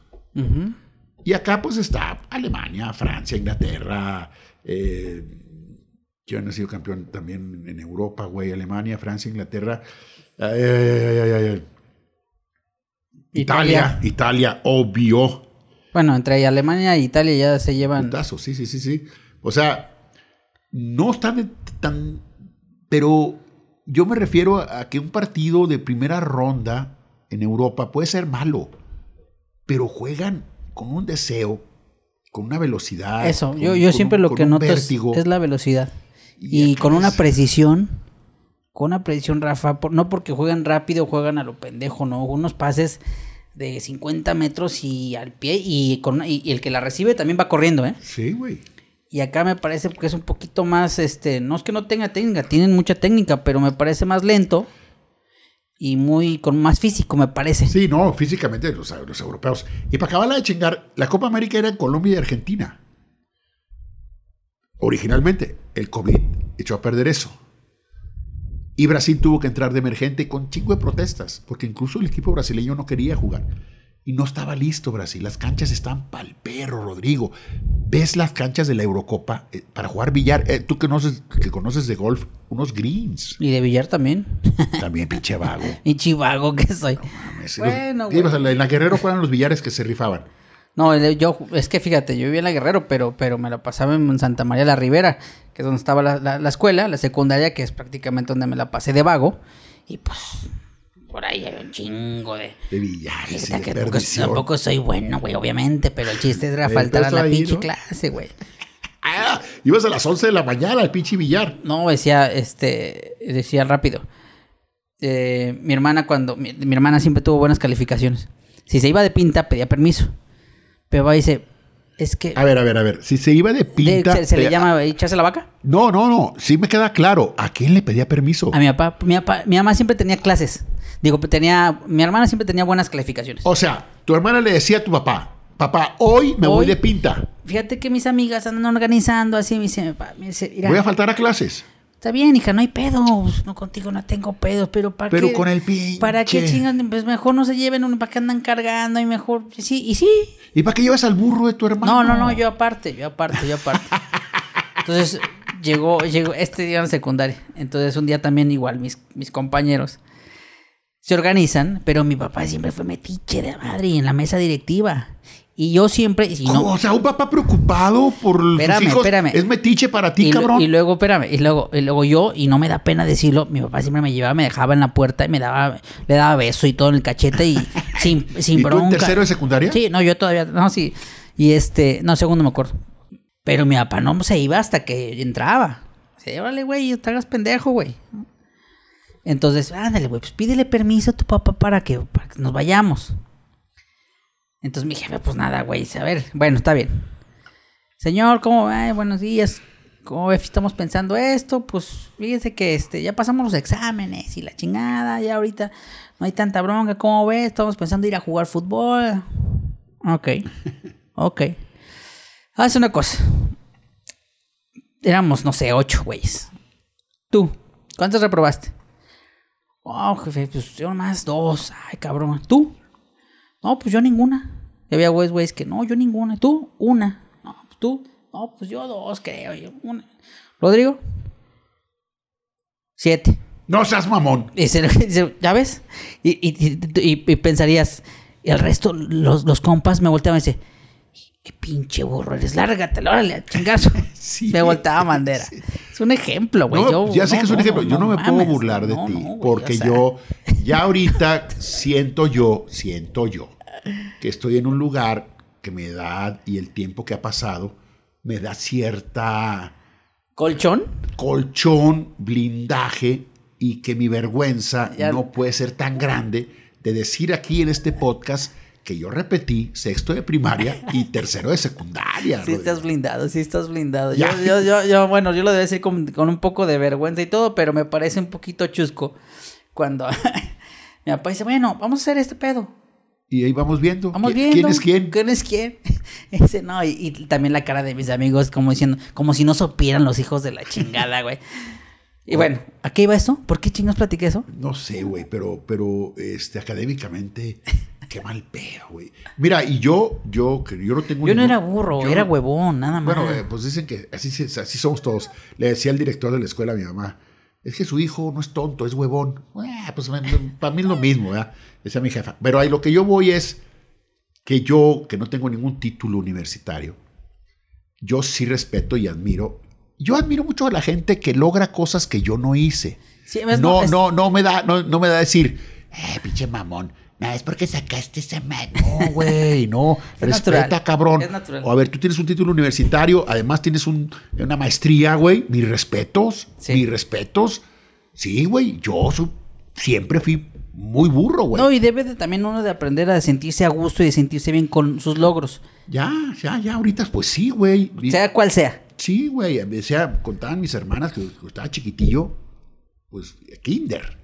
S1: Y acá pues está Alemania, Francia, Inglaterra, eh, ¿Quién ha sido campeón también en Europa, güey? Alemania, Francia, Inglaterra. Italia, Italia, obvio.
S2: Bueno, entre Alemania e Italia ya se llevan.
S1: Putazo, sí, sí, sí, sí. O sea, no está de- tan. Pero yo me refiero a que un partido de primera ronda en Europa puede ser malo, pero juegan con un deseo, con una velocidad.
S2: Eso,
S1: con-
S2: yo, yo
S1: con
S2: siempre
S1: un-
S2: lo que noto es, la velocidad.
S1: Y
S2: con una
S1: es-
S2: precisión, con una precisión, Rafa, por- no porque juegan rápido, juegan a lo pendejo, no, unos pases de 50 metros y al pie y, con, y, y el que la recibe también va corriendo, ¿eh?
S1: Sí, güey.
S2: Y acá me parece que es un poquito más, este, no es que no tenga técnica, tienen mucha técnica, pero me parece más lento y muy, con más físico, me parece.
S1: Sí, no, físicamente los, los europeos. Y para acabarla de chingar, la Copa América era en Colombia y Argentina. Originalmente, el COVID echó a perder eso. Y Brasil tuvo que entrar de emergente con chingo de protestas, porque incluso el equipo brasileño no quería jugar. Y no estaba listo Brasil. Las canchas están pa'l perro, Rodrigo. ¿Ves las canchas de la Eurocopa eh, para jugar billar? Eh, Tú que conoces, que conoces de golf, unos greens.
S2: Y de billar también. [laughs]
S1: También pinche vago. [laughs]
S2: y chivago que soy.
S1: Mames,
S2: Bueno,
S1: los-
S2: güey.
S1: ibas a la- en la Guerrero, ¿cuáles eran los billares que se rifaban?
S2: No, yo, es que fíjate, yo vivía en la Guerrero, pero, pero me la pasaba en Santa María la Ribera, que es donde estaba la, la- la escuela, la secundaria, que es prácticamente donde me la pasé de vago. Y pues, por ahí hay un chingo de...
S1: De billares y de
S2: que tampoco, soy bueno, güey, obviamente, pero el chiste era faltar a la pinche
S1: ¿no?
S2: clase, güey.
S1: Ah, ibas a las 11 de la mañana al pinche billar.
S2: No, decía, este, decía rápido. Eh, mi hermana cuando, mi, mi hermana siempre tuvo buenas calificaciones. Si se iba de pinta, pedía permiso. Pero va y dice, es que...
S1: A ver, a ver, a ver. Si se iba de
S2: de-
S1: pinta.
S2: se, se le llama echarse la vaca.
S1: No, no, no. Sí me queda claro. ¿A quién le pedía permiso?
S2: A mi papá, mi papá, mi mamá siempre tenía clases. Digo, tenía, mi hermana siempre tenía buenas calificaciones.
S1: O sea, tu hermana le decía a tu papá: Papá, hoy me voy de pinta.
S2: Fíjate que mis amigas andan organizando así, me dice, me dice,
S1: Voy a faltar a clases.
S2: Está bien, hija, no hay pedos, no contigo no tengo pedos, pero para
S1: Pero
S2: qué,
S1: con el pinche.
S2: ¿Para qué chingan? Pues mejor no se lleven ¿para qué andan cargando? Y mejor, sí, y sí.
S1: ¿Y para qué llevas al burro de tu hermano?
S2: No, no, no, yo aparte, yo aparte, yo aparte. [laughs] Entonces, llegó, llegó este día en secundaria. Entonces, un día también igual, mis, mis compañeros se organizan, pero mi papá siempre fue metiche de madre y en la mesa directiva. Y yo siempre, y no,
S1: O sea, un papá preocupado por sus
S2: Espérame,
S1: hijos.
S2: espérame.
S1: Es metiche para ti,
S2: y,
S1: cabrón.
S2: y luego, espérame, y luego, y luego yo, y no me da pena decirlo, mi papá siempre me llevaba, me dejaba en la puerta y me daba, le daba beso y todo en el cachete y [laughs] sin, sin
S1: ¿Y tú en
S2: bronca.
S1: tercero de secundaria?
S2: Sí, no, yo todavía, no, sí. Y este, no, segundo me acuerdo. Pero mi papá no se iba hasta que entraba. Sí, órale, güey, te hagas pendejo, güey. Entonces, ándale, güey, pues pídele permiso a tu papá para que, para que nos vayamos. Entonces mi jefe, pues nada, güey, a ver, bueno, está bien. Señor, ¿cómo va? Buenos días. ¿Cómo ve? Estamos pensando esto, pues fíjese que este, ya pasamos los exámenes y la chingada, ya ahorita no hay tanta bronca, ¿cómo ve? Estamos pensando ir a jugar fútbol. Ok, [laughs] ok. Haz una cosa. Éramos, no sé, ocho güeyes. Tú, ¿cuántos reprobaste? Oh, jefe, pues yo más dos. Ay, cabrón. ¿Tú? No, pues yo ninguna. Y había güeyes, güeyes que no, yo ninguna. ¿Tú? Una. No, pues tú. No, pues yo dos, creo. Yo una. ¿Rodrigo? Siete.
S1: No seas mamón.
S2: Y se- [laughs] dice, ¿Ya ves? Y, y- y- y pensarías, y el resto, los, los compas me volteaban y dicen, qué pinche burro eres, lárgate, órale, chingazo. [laughs]
S1: Sí.
S2: me volteaba bandera. Es un ejemplo, güey.
S1: No, ya sé
S2: no,
S1: que es un
S2: no,
S1: ejemplo. yo no me puedo burlar de ti. porque
S2: o sea,
S1: yo, ya ahorita siento yo, siento yo, que estoy en un lugar que mi edad y el tiempo que ha pasado me da cierta
S2: ¿Colchón?
S1: colchón, blindaje y que mi vergüenza
S2: Ya-
S1: no puede ser tan grande de decir aquí en este podcast que yo repetí sexto de primaria y tercero de secundaria.
S2: Sí
S1: Rodrigo.
S2: estás blindado, sí estás blindado. Yo, yo, yo, yo, bueno, yo lo debo decir con, con un poco de vergüenza y todo, pero me parece un poquito chusco cuando [laughs] mi papá dice, bueno, vamos a hacer este pedo.
S1: Y ahí vamos viendo.
S2: Vamos
S1: ¿Qui-
S2: viendo.
S1: ¿Quién es quién?
S2: ¿Quién es quién? [laughs] Ese, no, y, y también la cara de mis amigos como diciendo, como si no supieran los hijos de la chingada, güey. [laughs] Y bueno, ¿a qué iba esto? ¿Por qué chingos platiqué eso?
S1: No sé, güey, pero, pero este, académicamente, qué mal pedo, güey. Mira, y yo, yo, yo no tengo.
S2: Yo no era burro, era
S1: no-
S2: huevón, nada más.
S1: Bueno, eh, pues dicen que así, así somos todos. Le decía al director de la escuela a mi mamá, es que su hijo no es tonto, es huevón. Eh, pues para mí es lo mismo, ¿verdad? Decía mi jefa. Pero ahí lo que yo voy es que yo, que no tengo ningún título universitario, yo sí respeto y admiro. Yo admiro mucho a la gente que logra cosas que yo no hice.
S2: Sí,
S1: no, no, no me da, no, no me da decir, eh, pinche mamón. No, es porque sacaste ese man. No, güey, no. [laughs]
S2: Es
S1: Respeta,
S2: natural,
S1: cabrón.
S2: es natural.
S1: O a ver, tú tienes un título universitario, además tienes un- una maestría, güey. Mis respetos,
S2: Sí.
S1: mis respetos. Sí, güey, yo soy- siempre fui muy burro, güey.
S2: No, y debe de también uno de aprender a sentirse a gusto y de sentirse bien con sus logros,
S1: Ya, ya, ya, ahorita, pues sí, güey.
S2: Sea cual sea.
S1: Sí, güey. Decía, contaban mis hermanas que que estaba chiquitillo, pues, kinder.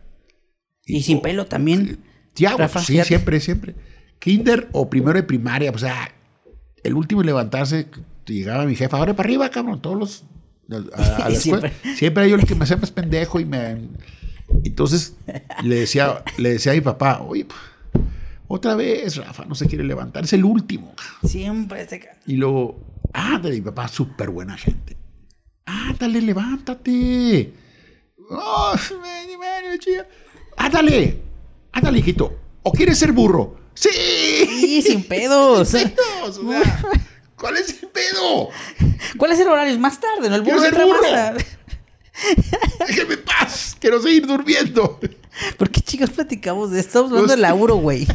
S2: Y sin pelo también. Rafa,
S1: sí,
S2: fíjate.
S1: siempre, siempre. Kinder o primero de primaria, o sea, el último en levantarse, llegaba mi jefa, ahora para arriba, cabrón, todos los... A, a la [laughs]
S2: Y
S1: escuela.
S2: siempre.
S1: Siempre. yo el que me hacía más pendejo y me... Entonces le decía, le decía a mi papá, oye, pues, otra vez, Rafa, no se quiere levantar, es el último.
S2: Siempre se
S1: Y luego, ándale, mi papá, súper buena gente. Ándale, levántate. Oh. Ándale, ándale, hijito. ¿O quieres ser burro? ¡Sí!
S2: Sí, sin pedos. [laughs]
S1: Sin pedos, o sea, ¿Cuál es el pedo?
S2: ¿Cuál es el horario? Es más tarde, ¿no? El burro
S1: ser
S2: entra más
S1: burro.
S2: tarde. [laughs]
S1: Déjeme paz. Quiero seguir durmiendo.
S2: ¿Por qué chicos platicamos de esto? Estamos hablando de Lauro, güey.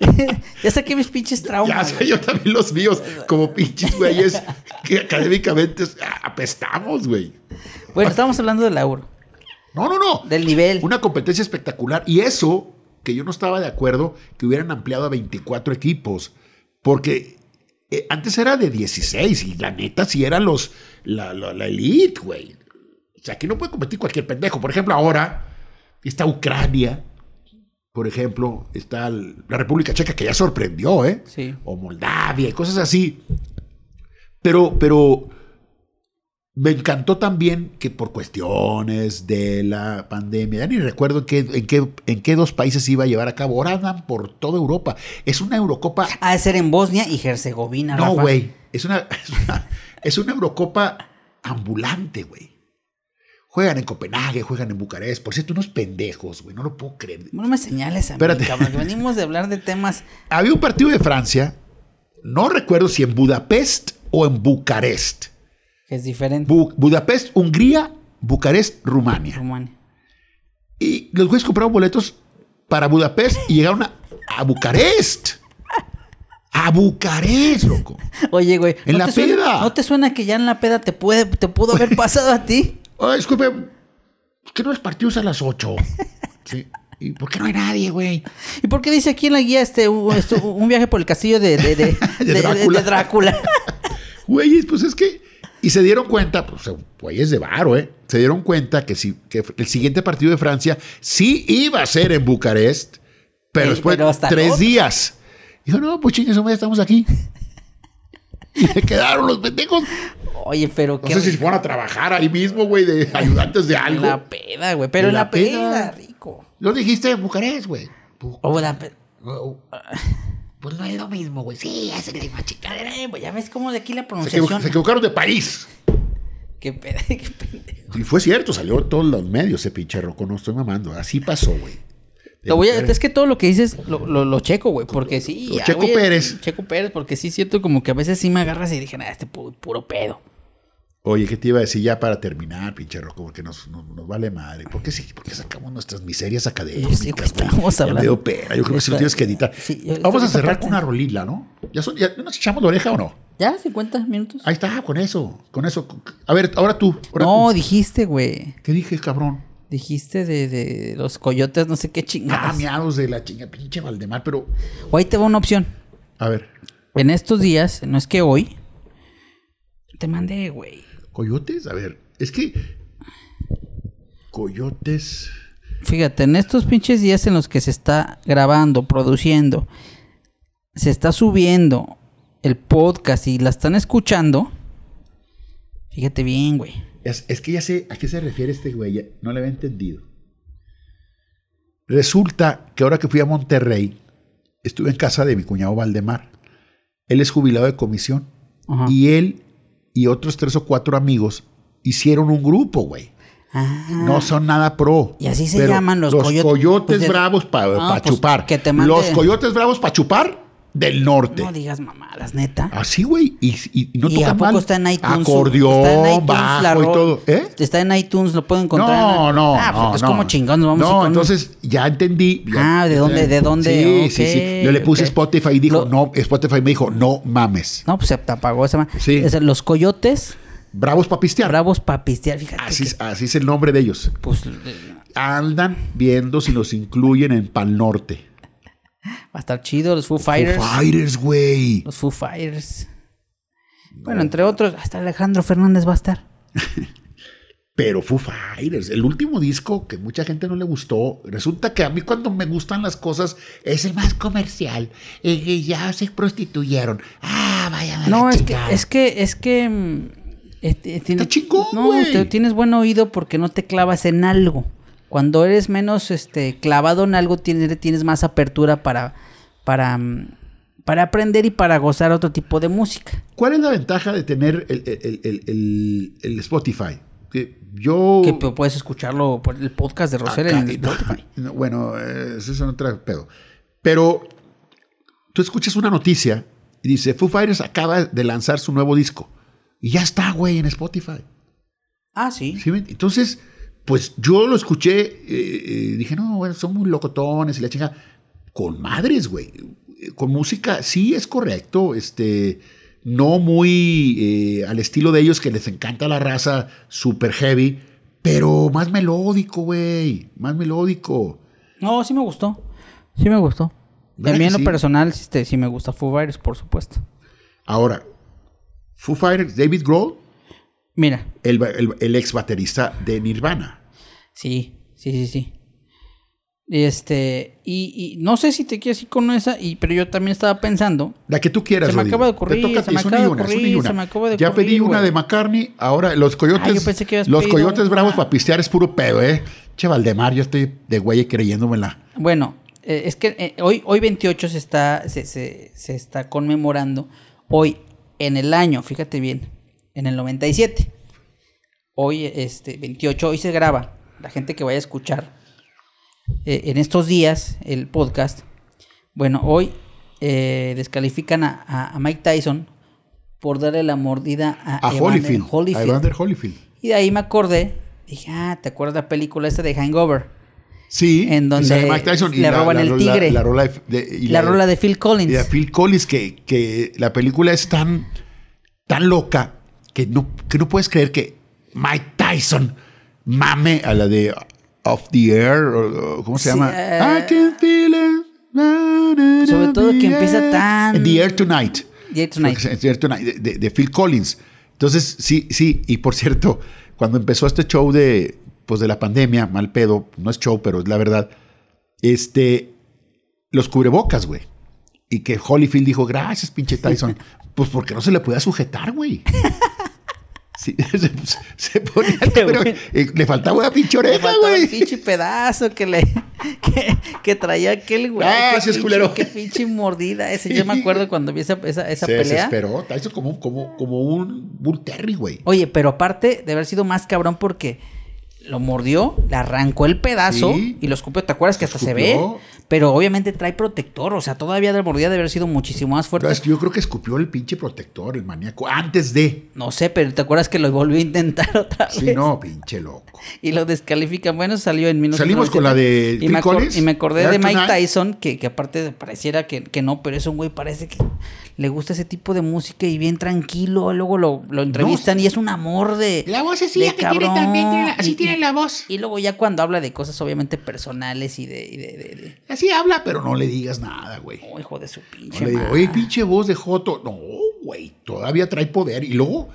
S2: [laughs] ya saqué mis pinches
S1: Ya
S2: traumas.
S1: sé,
S2: güey.
S1: yo también los míos, como pinches güeyes, que académicamente apestamos, güey.
S2: Bueno, estamos hablando de Lauro.
S1: No, no, no.
S2: Del nivel.
S1: Una competencia espectacular. Y eso, que yo no estaba de acuerdo, que hubieran ampliado a 24 equipos. Porque eh, antes era de 16 y la neta sí eran los, la, la, la elite, güey. O sea, aquí no puede competir cualquier pendejo. Por ejemplo, ahora está Ucrania. Por ejemplo, está la República Checa, que ya sorprendió, ¿eh?
S2: Sí.
S1: O Moldavia y cosas así. Pero, pero me encantó también que por cuestiones de la pandemia, ya ni recuerdo en qué, en qué, en qué dos países se iba a llevar a cabo. Ahora andan por toda Europa. Es una Eurocopa.
S2: Ha de ser en Bosnia y Herzegovina,
S1: No, güey. Es una, [laughs] es una, es una Eurocopa ambulante, güey. Juegan en Copenhague, juegan en Bucarest. Por cierto, unos pendejos, güey. No lo puedo creer.
S2: No me señales a mí, cabrón, [laughs] venimos de hablar de temas...
S1: Había un partido de Francia. No recuerdo si en Budapest o en Bucarest.
S2: Es diferente.
S1: Bu- Budapest, Hungría, Bucarest, Rumania.
S2: Rumania.
S1: Y los güeyes compraron boletos para Budapest y llegaron a, a Bucarest. A Bucarest, loco.
S2: Oye, güey.
S1: En la
S2: te suena-
S1: peda.
S2: ¿No te suena que ya en la peda te, puede, te pudo haber pasado a ti?
S1: Oye, disculpe, ¿por qué no los partidos a las 8? Sí. ¿Y por qué no hay nadie, güey?
S2: ¿Y por qué dice aquí en la guía este, un viaje por el castillo de, de, de- [laughs] de- de-
S1: Drácula. [laughs] Güeyes, pues es que. Y se dieron cuenta, pues, güeyes de varo, ¿eh? Se dieron cuenta que, sí, que el siguiente partido de Francia sí iba a ser en Bucarest, pero después
S2: hasta
S1: tres días. Dijo, no, pues chingues, hombre, ya estamos aquí. [laughs] Y se quedaron los pendejos.
S2: Oye, pero
S1: No
S2: qué...
S1: sé si se fueron a trabajar ahí mismo, güey, de ayudantes de algo.
S2: la peda, güey. Pero
S1: En la
S2: la peda,
S1: peda.
S2: rico.
S1: Lo dijiste en Bucarest, güey. Bu-
S2: O la peda.
S1: Pues no es lo mismo, güey. Sí, es la misma chicadera.
S2: Eh, pues ya ves cómo de aquí la
S1: Se, equivo-
S2: pronunciación.
S1: se equivocaron de país.
S2: Qué peda, [laughs] qué pendejo.
S1: Y fue cierto, salió en todos los medios ese pinche roco, no estoy mamando. Así pasó, güey. De
S2: Lo voy a,
S1: Bucarest.
S2: es que todo lo que dices lo, lo, lo checo, güey, porque sí.
S1: Lo
S2: ya,
S1: Checo
S2: oye,
S1: Pérez.
S2: Checo Pérez, porque sí siento como que a veces sí me agarras y dije, nada, este pu- puro pedo.
S1: Oye, ¿qué te iba a decir ya para terminar, pinche roco? Porque nos, nos, nos vale madre. ¿Por qué, sí, por qué sacamos nuestras miserias académicas?
S2: Sí,
S1: Ya me
S2: hablando.
S1: Yo creo que si lo tienes que editar.
S2: Sí,
S1: Vamos a cerrar con una rolila, ¿no? ¿Ya, son, ya nos echamos la oreja o no?
S2: ¿Ya? ¿50 minutos?
S1: Ahí está, con eso, con eso. A ver, ahora tú. ahora
S2: no,
S1: tú.
S2: dijiste, güey.
S1: ¿Qué dije, cabrón?
S2: Dijiste de, de los coyotes, no sé qué
S1: Ah,
S2: chingados.
S1: miados de la chinga, pinche Valdemar, pero.
S2: o ahí te va una opción.
S1: A ver,
S2: En estos días, no es que hoy, te mandé, güey.
S1: ¿Coyotes? A ver, es que. Coyotes.
S2: Fíjate, en estos pinches días en los que se está grabando, produciendo, se está subiendo el podcast y la están escuchando, fíjate bien, güey.
S1: Es, es que ya sé a qué se refiere este güey. ya No le había entendido. Resulta que ahora que fui a Monterrey, estuve en casa de mi cuñado Valdemar. Él es jubilado de comisión.
S2: Ajá.
S1: Y él y otros tres o cuatro amigos hicieron un grupo, güey.
S2: Ah.
S1: No son nada pro.
S2: Y así se llaman los coyotes.
S1: coyotes
S2: Pues de-
S1: bravos para
S2: Ah, pues
S1: chupar.
S2: que te mande-
S1: Los coyotes bravos para chupar del norte.
S2: No digas mamadas, neta.
S1: Así, güey. Y, y- y no
S2: y
S1: toca
S2: a poco
S1: mal.
S2: está en iTunes.
S1: Acordeón,
S2: está en iTunes,
S1: bajo y todo. ¿Eh?
S2: Está en iTunes, lo puedo encontrar.
S1: No, no,
S2: Ah,
S1: no,
S2: pues es
S1: no.
S2: como chingón, nos vamos
S1: No,
S2: a
S1: entonces ya entendí. ya-
S2: Ah, ¿de dónde- de dónde?
S1: Sí, sí, sí.
S2: Ok,
S1: Yo le puse. Spotify y dijo,
S2: Lo-
S1: no, Spotify me dijo, no mames.
S2: No, pues se apagó esa
S1: Sí.
S2: Es los coyotes
S1: Bravos para pistear.
S2: bravos para pistear. Fíjate.
S1: Así,
S2: que,
S1: así es el nombre de ellos.
S2: pues eh,
S1: Andan viendo si los incluyen en Pal Norte.
S2: Va a estar chido. Los Foo Fighters.
S1: Foo Fighters, güey.
S2: Los Foo Fighters. Bueno, entre otros, hasta Alejandro Fernández va a estar. [laughs]
S1: Pero Foo Fighters, el último disco que mucha gente no le gustó, resulta que a mí cuando me gustan las cosas es el más comercial. Y que ya se prostituyeron. Ah, vayan a
S2: No, es que, es que, es que. mm, eh, eh, tiene-
S1: Está chingón,
S2: No, te- tienes buen oído porque no te clavas en algo. Cuando eres menos este, clavado en algo, tienes, tienes más apertura para, para, mm, para aprender y para gozar otro tipo de música.
S1: ¿Cuál es la ventaja de tener el, el- el- el- Spotify? Que yo...
S2: Que pu- puedes escucharlo por el podcast de Rosel en Spotify. [laughs]
S1: No, bueno, eso es otro pedo. Pero tú escuchas una noticia y dice, Foo Fighters acaba de lanzar su nuevo disco. Y ya está, güey, en Spotify.
S2: Ah, sí.
S1: ¿Sí Entonces, pues yo lo escuché, eh, eh, dije, no, bueno, son muy locotones y la chinga. Con madres, güey. Con música, sí es correcto. Este, no muy eh, al estilo de ellos que les encanta la raza super heavy, pero más melódico, güey. Más melódico.
S2: No, sí me gustó. Sí me gustó.
S1: ¿Verdad
S2: También lo
S1: sí?
S2: personal, sí, este, sí me gusta Foo Fighters, por supuesto.
S1: Ahora, Foo Fighters, David Grohl,
S2: Mira,
S1: el, el- el ex baterista de Nirvana.
S2: Sí, sí, sí, sí. Este, y, y no sé si te quieres ir con esa, y, pero yo también estaba pensando.
S1: La que tú quieras,
S2: Se me
S1: Rodrigo.
S2: acaba de
S1: Te
S2: ocurrir,
S1: toca a
S2: se me acaba de ocurrir,
S1: una.
S2: se me acaba de
S1: Ya
S2: ocurrir,
S1: pedí una de McCartney, ahora los coyotes.
S2: Ah, yo pensé que
S1: los
S2: pedido
S1: coyotes bravos para pistear es puro pedo, ¿eh? Che, Valdemar, yo estoy de güey creyéndomela.
S2: Bueno, eh, es que eh, hoy, hoy 28 se está, se, se- se está conmemorando. Hoy, en el año, fíjate bien, en el 97. Hoy, este, 28, hoy se graba. La gente que vaya a escuchar eh, en estos días el podcast. Bueno, hoy eh, descalifican a, a- a Mike Tyson por darle la mordida a,
S1: A
S2: Evander
S1: Holyfield. A
S2: Holyfield.
S1: Evander Holyfield.
S2: Y de ahí me acordé. Dije, ah, ¿te acuerdas la película esta de Hangover?
S1: Sí.
S2: En donde
S1: Mike Tyson y
S2: le
S1: la-
S2: roban
S1: la
S2: el tigre.
S1: La, rola de, y
S2: rola de Phil Collins.
S1: y de Phil Collins, que, que la película es tan, tan loca que no, que no puedes creer que Mike Tyson mame a la de Off the Air, o- ¿cómo se
S2: Sí,
S1: llama?
S2: eh,
S1: I can feel it.
S2: Sobre todo que
S1: the
S2: empieza
S1: air.
S2: tan-
S1: The Air Tonight.
S2: The Air Tonight.
S1: The Air Tonight, de Phil Collins. Entonces, sí, sí, y por [laughs] cierto, cuando empezó este show de, pues de la pandemia, mal pedo, no es show, pero es la verdad, este, los cubrebocas, güey. Y que Holyfield dijo, gracias, pinche Tyson. [laughs] pues porque no se le podía sujetar, güey. [laughs] Sí, [laughs] se, se ponía, [laughs] pero, eh, le faltaba una pinche
S2: Le
S1: oreja,
S2: faltaba el
S1: güey.
S2: pinche pedazo que le [laughs] que, que traía aquel güey.
S1: Gracias,
S2: Qué pinche-
S1: culero.
S2: Qué pinche mordida. Ese, yo me acuerdo cuando vi esa, esa, esa
S1: se
S2: pelea.
S1: desesperó. Tyson como, un- como, como un Bull Terry, güey.
S2: Oye, pero aparte de haber sido más cabrón porque lo mordió, le arrancó el pedazo
S1: Sí.
S2: y lo escupió. ¿Te acuerdas que hasta se ve? Pero obviamente trae protector. O sea, todavía la mordida debe haber sido muchísimo más fuerte.
S1: Es que yo creo que escupió el pinche protector, el maníaco, antes de.
S2: No sé, pero ¿te acuerdas que lo volvió a intentar [laughs] otra
S1: Sí,
S2: vez?
S1: no, pinche loco.
S2: Y lo descalifican. Bueno, salió en 1997.
S1: Salimos con la de
S2: y me, y me acordé de Mike. Tyson, que, que aparte pareciera que, que no, pero es un güey, parece que le gusta ese tipo de música y bien tranquilo. Luego lo, lo entrevistan y es un amor de.
S4: La voz así,
S2: de
S4: que tiene también, tiene la- así
S2: Y-
S4: tiene la voz.
S2: Y luego ya cuando habla de cosas obviamente personales y de. y de- de- de-
S1: Así habla, pero no le digas nada, güey.
S2: Oh, hijo de su
S1: No
S2: pinche
S1: le digo,
S2: madre.
S1: oye, pinche voz de Joto. No, güey, todavía trae poder. Y luego,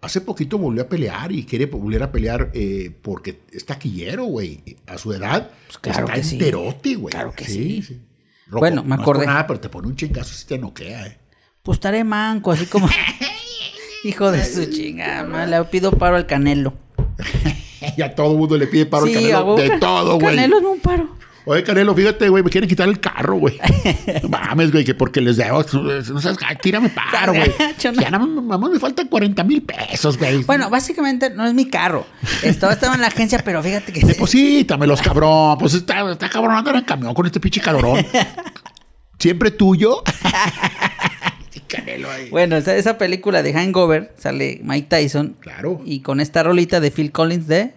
S1: hace poquito volvió a pelear y quiere volver a pelear eh, porque es taquillero, güey. A su edad,
S2: Pues claro
S1: está
S2: que sí.
S1: enterote, güey.
S2: Claro que sí. Bueno, me
S1: no
S2: acordé.
S1: nada, pero te pone un chingazo si te noquea, eh.
S2: Pues estaré manco, así como. [laughs] hijo de su chingada, Le pido paro al canelo. [laughs]
S1: Y a todo mundo le pide paro al
S2: Sí,
S1: canelo de todo, güey.
S2: Canelo es un paro.
S1: Oye, Canelo, fíjate, güey, me quieren quitar el carro, güey. [laughs] Mames, güey, que porque les debo. No sabes, ay, tírame paro, güey. [laughs] Ya nada más me faltan 40 mil pesos, güey.
S2: Bueno, básicamente no es mi carro. Estaba, estaba en la agencia, pero fíjate que... [laughs]
S1: Deposítamelos, cabrón. Pues está, está cabrón andar en camión con este pinche calorón. Siempre tuyo. Sí, Canelo ahí.
S2: Bueno, esa, esa película de Hangover sale Mike Tyson.
S1: Claro.
S2: Y con esta rolita de Phil Collins de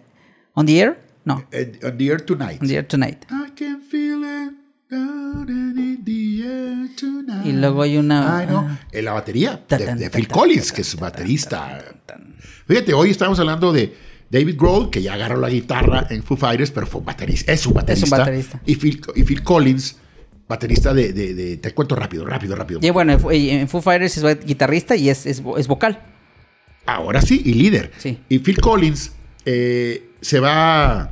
S2: On the Air. No,
S1: On the air tonight.
S2: On the Air Tonight.
S1: I can feel it down and in the air tonight.
S2: Y luego hay una-
S1: Ay, no. En la batería
S2: Ta,
S1: de,
S2: tan,
S1: de
S2: ta,
S1: Phil
S2: ta,
S1: Collins,
S2: ta,
S1: que es
S2: ta,
S1: baterista. Fíjate, hoy estamos hablando de David Grohl, que ya agarró la guitarra en Foo Fighters, pero fue un baterista. Es un baterista.
S2: baterista.
S1: Y, Phil, y Phil Collins, baterista de, de- de- Te cuento rápido, rápido, rápido.
S2: Y bueno, en Foo Fighters es guitarrista y es, es, es vocal.
S1: Ahora sí, y líder.
S2: Sí.
S1: Y Phil Collins eh, se va.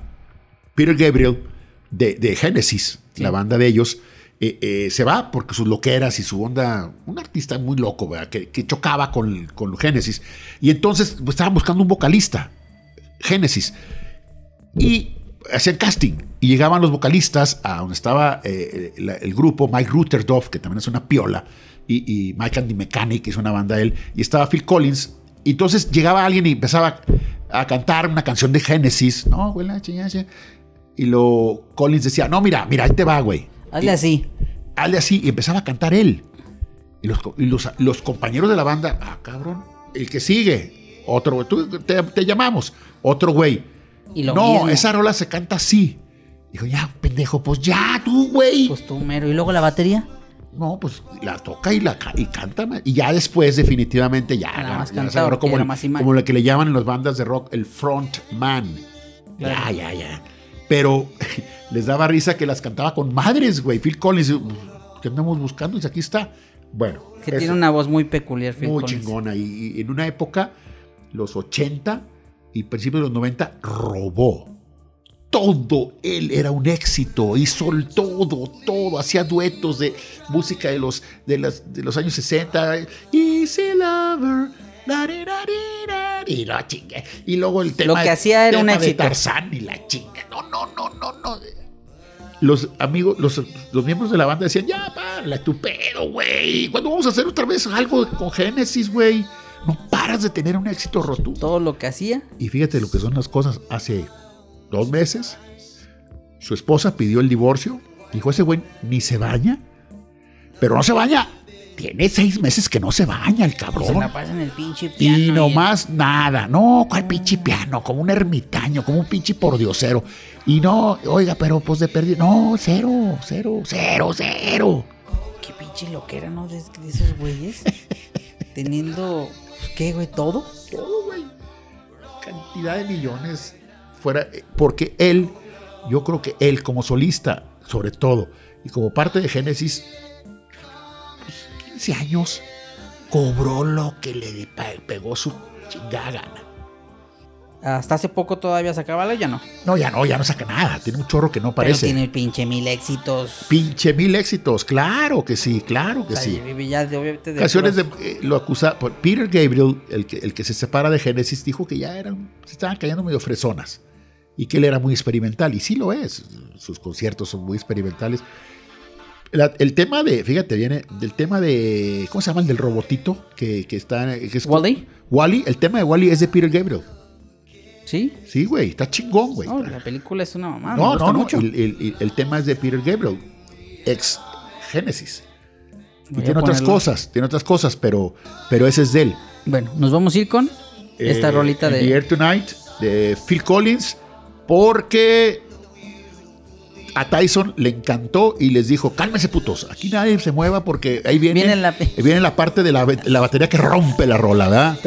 S1: Peter Gabriel de, de Genesis, la banda de ellos, eh, eh, se va porque sus loqueras y su onda. Un artista muy loco, ¿verdad? Que, que chocaba con, con Genesis. Y entonces pues, estaban buscando un vocalista. Genesis. Y hacían casting. Y llegaban los vocalistas a donde estaba eh, el grupo, Mike Rutherdoff, que también es una piola, y, y Mike and the Mechanic, que es una banda de él, y estaba Phil Collins. Y entonces llegaba alguien y empezaba a cantar una canción de Genesis. No, Y lo Collins decía, no, mira, mira, ahí te va, güey.
S2: Hazle así.
S1: Hazle así. Y empezaba a cantar él. Y los, y los, los compañeros de la banda, ah, cabrón, el que sigue, otro güey, tú, te, te llamamos, otro güey.
S2: Y lo
S1: no,
S2: mismo.
S1: esa rola se canta así. Dijo, ya, pendejo, pues ya, tú, güey.
S2: Pues tú mero. Y luego la batería.
S1: no, pues la toca y la y canta. Y ya después, definitivamente, ya,
S2: Nada
S1: ya,
S2: más
S1: ya agarró como, el-
S2: más
S1: como lo que le llaman en las bandas de rock el front man. Ya, ya, ya. Pero [laughs] les daba risa que las cantaba con madres, güey. Phil Collins, ¿qué andamos buscando? Y aquí está. Bueno,
S2: Que
S1: eso.
S2: tiene una voz muy peculiar, Phil
S1: Muy
S2: Collins.
S1: chingona. Y, y en una época, los 80 y principios de los 90, robó. Todo él era un éxito. Hizo todo, todo. Hacía duetos de música de los, de las, de los años 60. Easy Lover. Y la chinga. Y luego el tema,
S2: que hacía era un
S1: de. Tarzán y la chinga. No, no. Los amigos, los, los miembros de la banda decían, ya, para, tu pedo, güey. ¿Cuándo vamos a hacer otra vez algo con Génesis, güey? No paras de tener un éxito rotundo.
S2: Todo lo que hacía.
S1: Y fíjate lo que son las cosas. Hace dos meses, su esposa pidió el divorcio. Dijo, ese güey ni se baña. Pero no se baña. Tiene seis meses que no se baña el
S2: Se
S1: cabrón.
S2: la pasa en el pinche piano.
S1: Y
S2: y-
S1: nomás nada. No, ¿cuál pinche piano? Como un ermitaño, como un pinche pordiosero. Y no, oiga, pero pues de perdido. No, cero, cero, cero, cero.
S2: Qué pinche loquera, ¿no? De, de esos güeyes. [laughs] Teniendo. ¿Qué, güey? ¿Todo?
S1: Todo, güey. Cantidad de millones fuera. eh, Porque él, yo creo que él, como solista, sobre todo, y como parte de Génesis, 15 años, cobró lo que le pe- pegó su chingada gana.
S2: Hasta hace poco todavía sacaba la ya no.
S1: No, ya no, ya no saca nada. Tiene un chorro que no
S2: Pero
S1: parece.
S2: tiene pinche mil éxitos.
S1: Pinche mil éxitos, claro que sí, claro que
S2: O sea,
S1: sí.
S2: ya de,
S1: Canciones de, eh, lo acusa Peter Gabriel, el que, el que se separa de Genesis, dijo que ya eran, se estaban cayendo medio fresonas y que él era muy experimental, y sí lo es. Sus conciertos son muy experimentales. La- el tema de, fíjate, viene del tema de, ¿cómo se llama? El del robotito que, que está. Que es,
S2: ¿Wall-E?
S1: Wally, el tema de Wally es de Peter Gabriel.
S2: ¿Sí?
S1: Sí, güey, está chingón, güey.
S2: No, la película es una mamá.
S1: No, no, no.
S2: mucho.
S1: El, el- el tema es de Peter Gabriel, ex Genesis. Y tiene otras
S2: ponerlo.
S1: cosas, tiene otras cosas, pero, pero ese es de él.
S2: Bueno, nos vamos a ir con esta
S1: Eh,
S2: rolita
S1: In the
S2: de.
S1: Air Tonight de Phil Collins, porque a Tyson le encantó y les dijo: cálmese, putos, aquí nadie se mueva porque ahí viene,
S2: Viene la-
S1: viene la parte de la, la batería que rompe la rola, ¿verdad?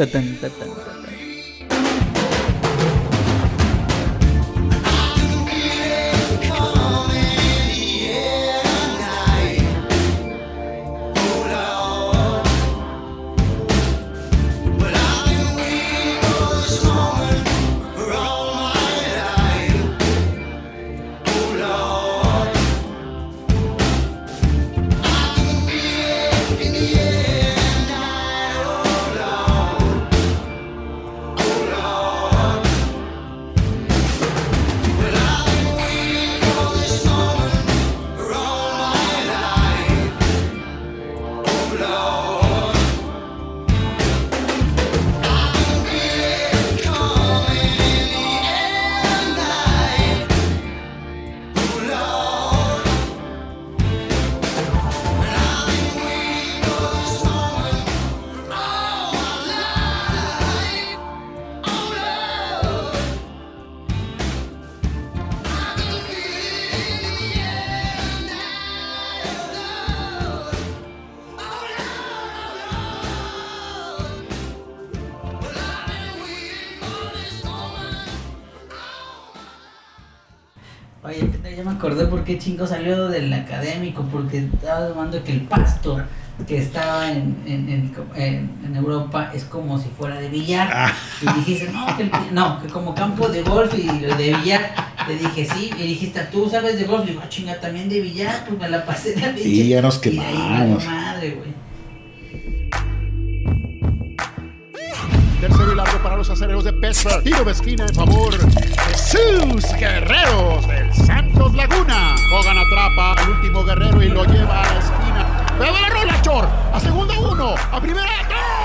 S2: Qué chingo salió del académico, porque estaba hablando que el pasto que estaba en, en, en, en- en Europa es como si fuera de billar.
S1: Ah.
S2: Y dijiste, no, que, el- no, que como campo de golf y de billar. Le dije, sí, y dijiste, ¿tú sabes de golf? Y digo, ah, chinga, también de billar, pues me la pasé de billar.
S1: Y ya nos
S2: Y ahí,
S1: quemamos.
S2: madre, güey.
S1: Tercero y largo para los acereros de Pittsburgh. Tiro de esquina en favor de sus guerreros del Laguna. Hogan atrapa al último guerrero y lo lleva a la esquina. ¡Pero la rola, Chor! A segunda uno, a primera ¡gol!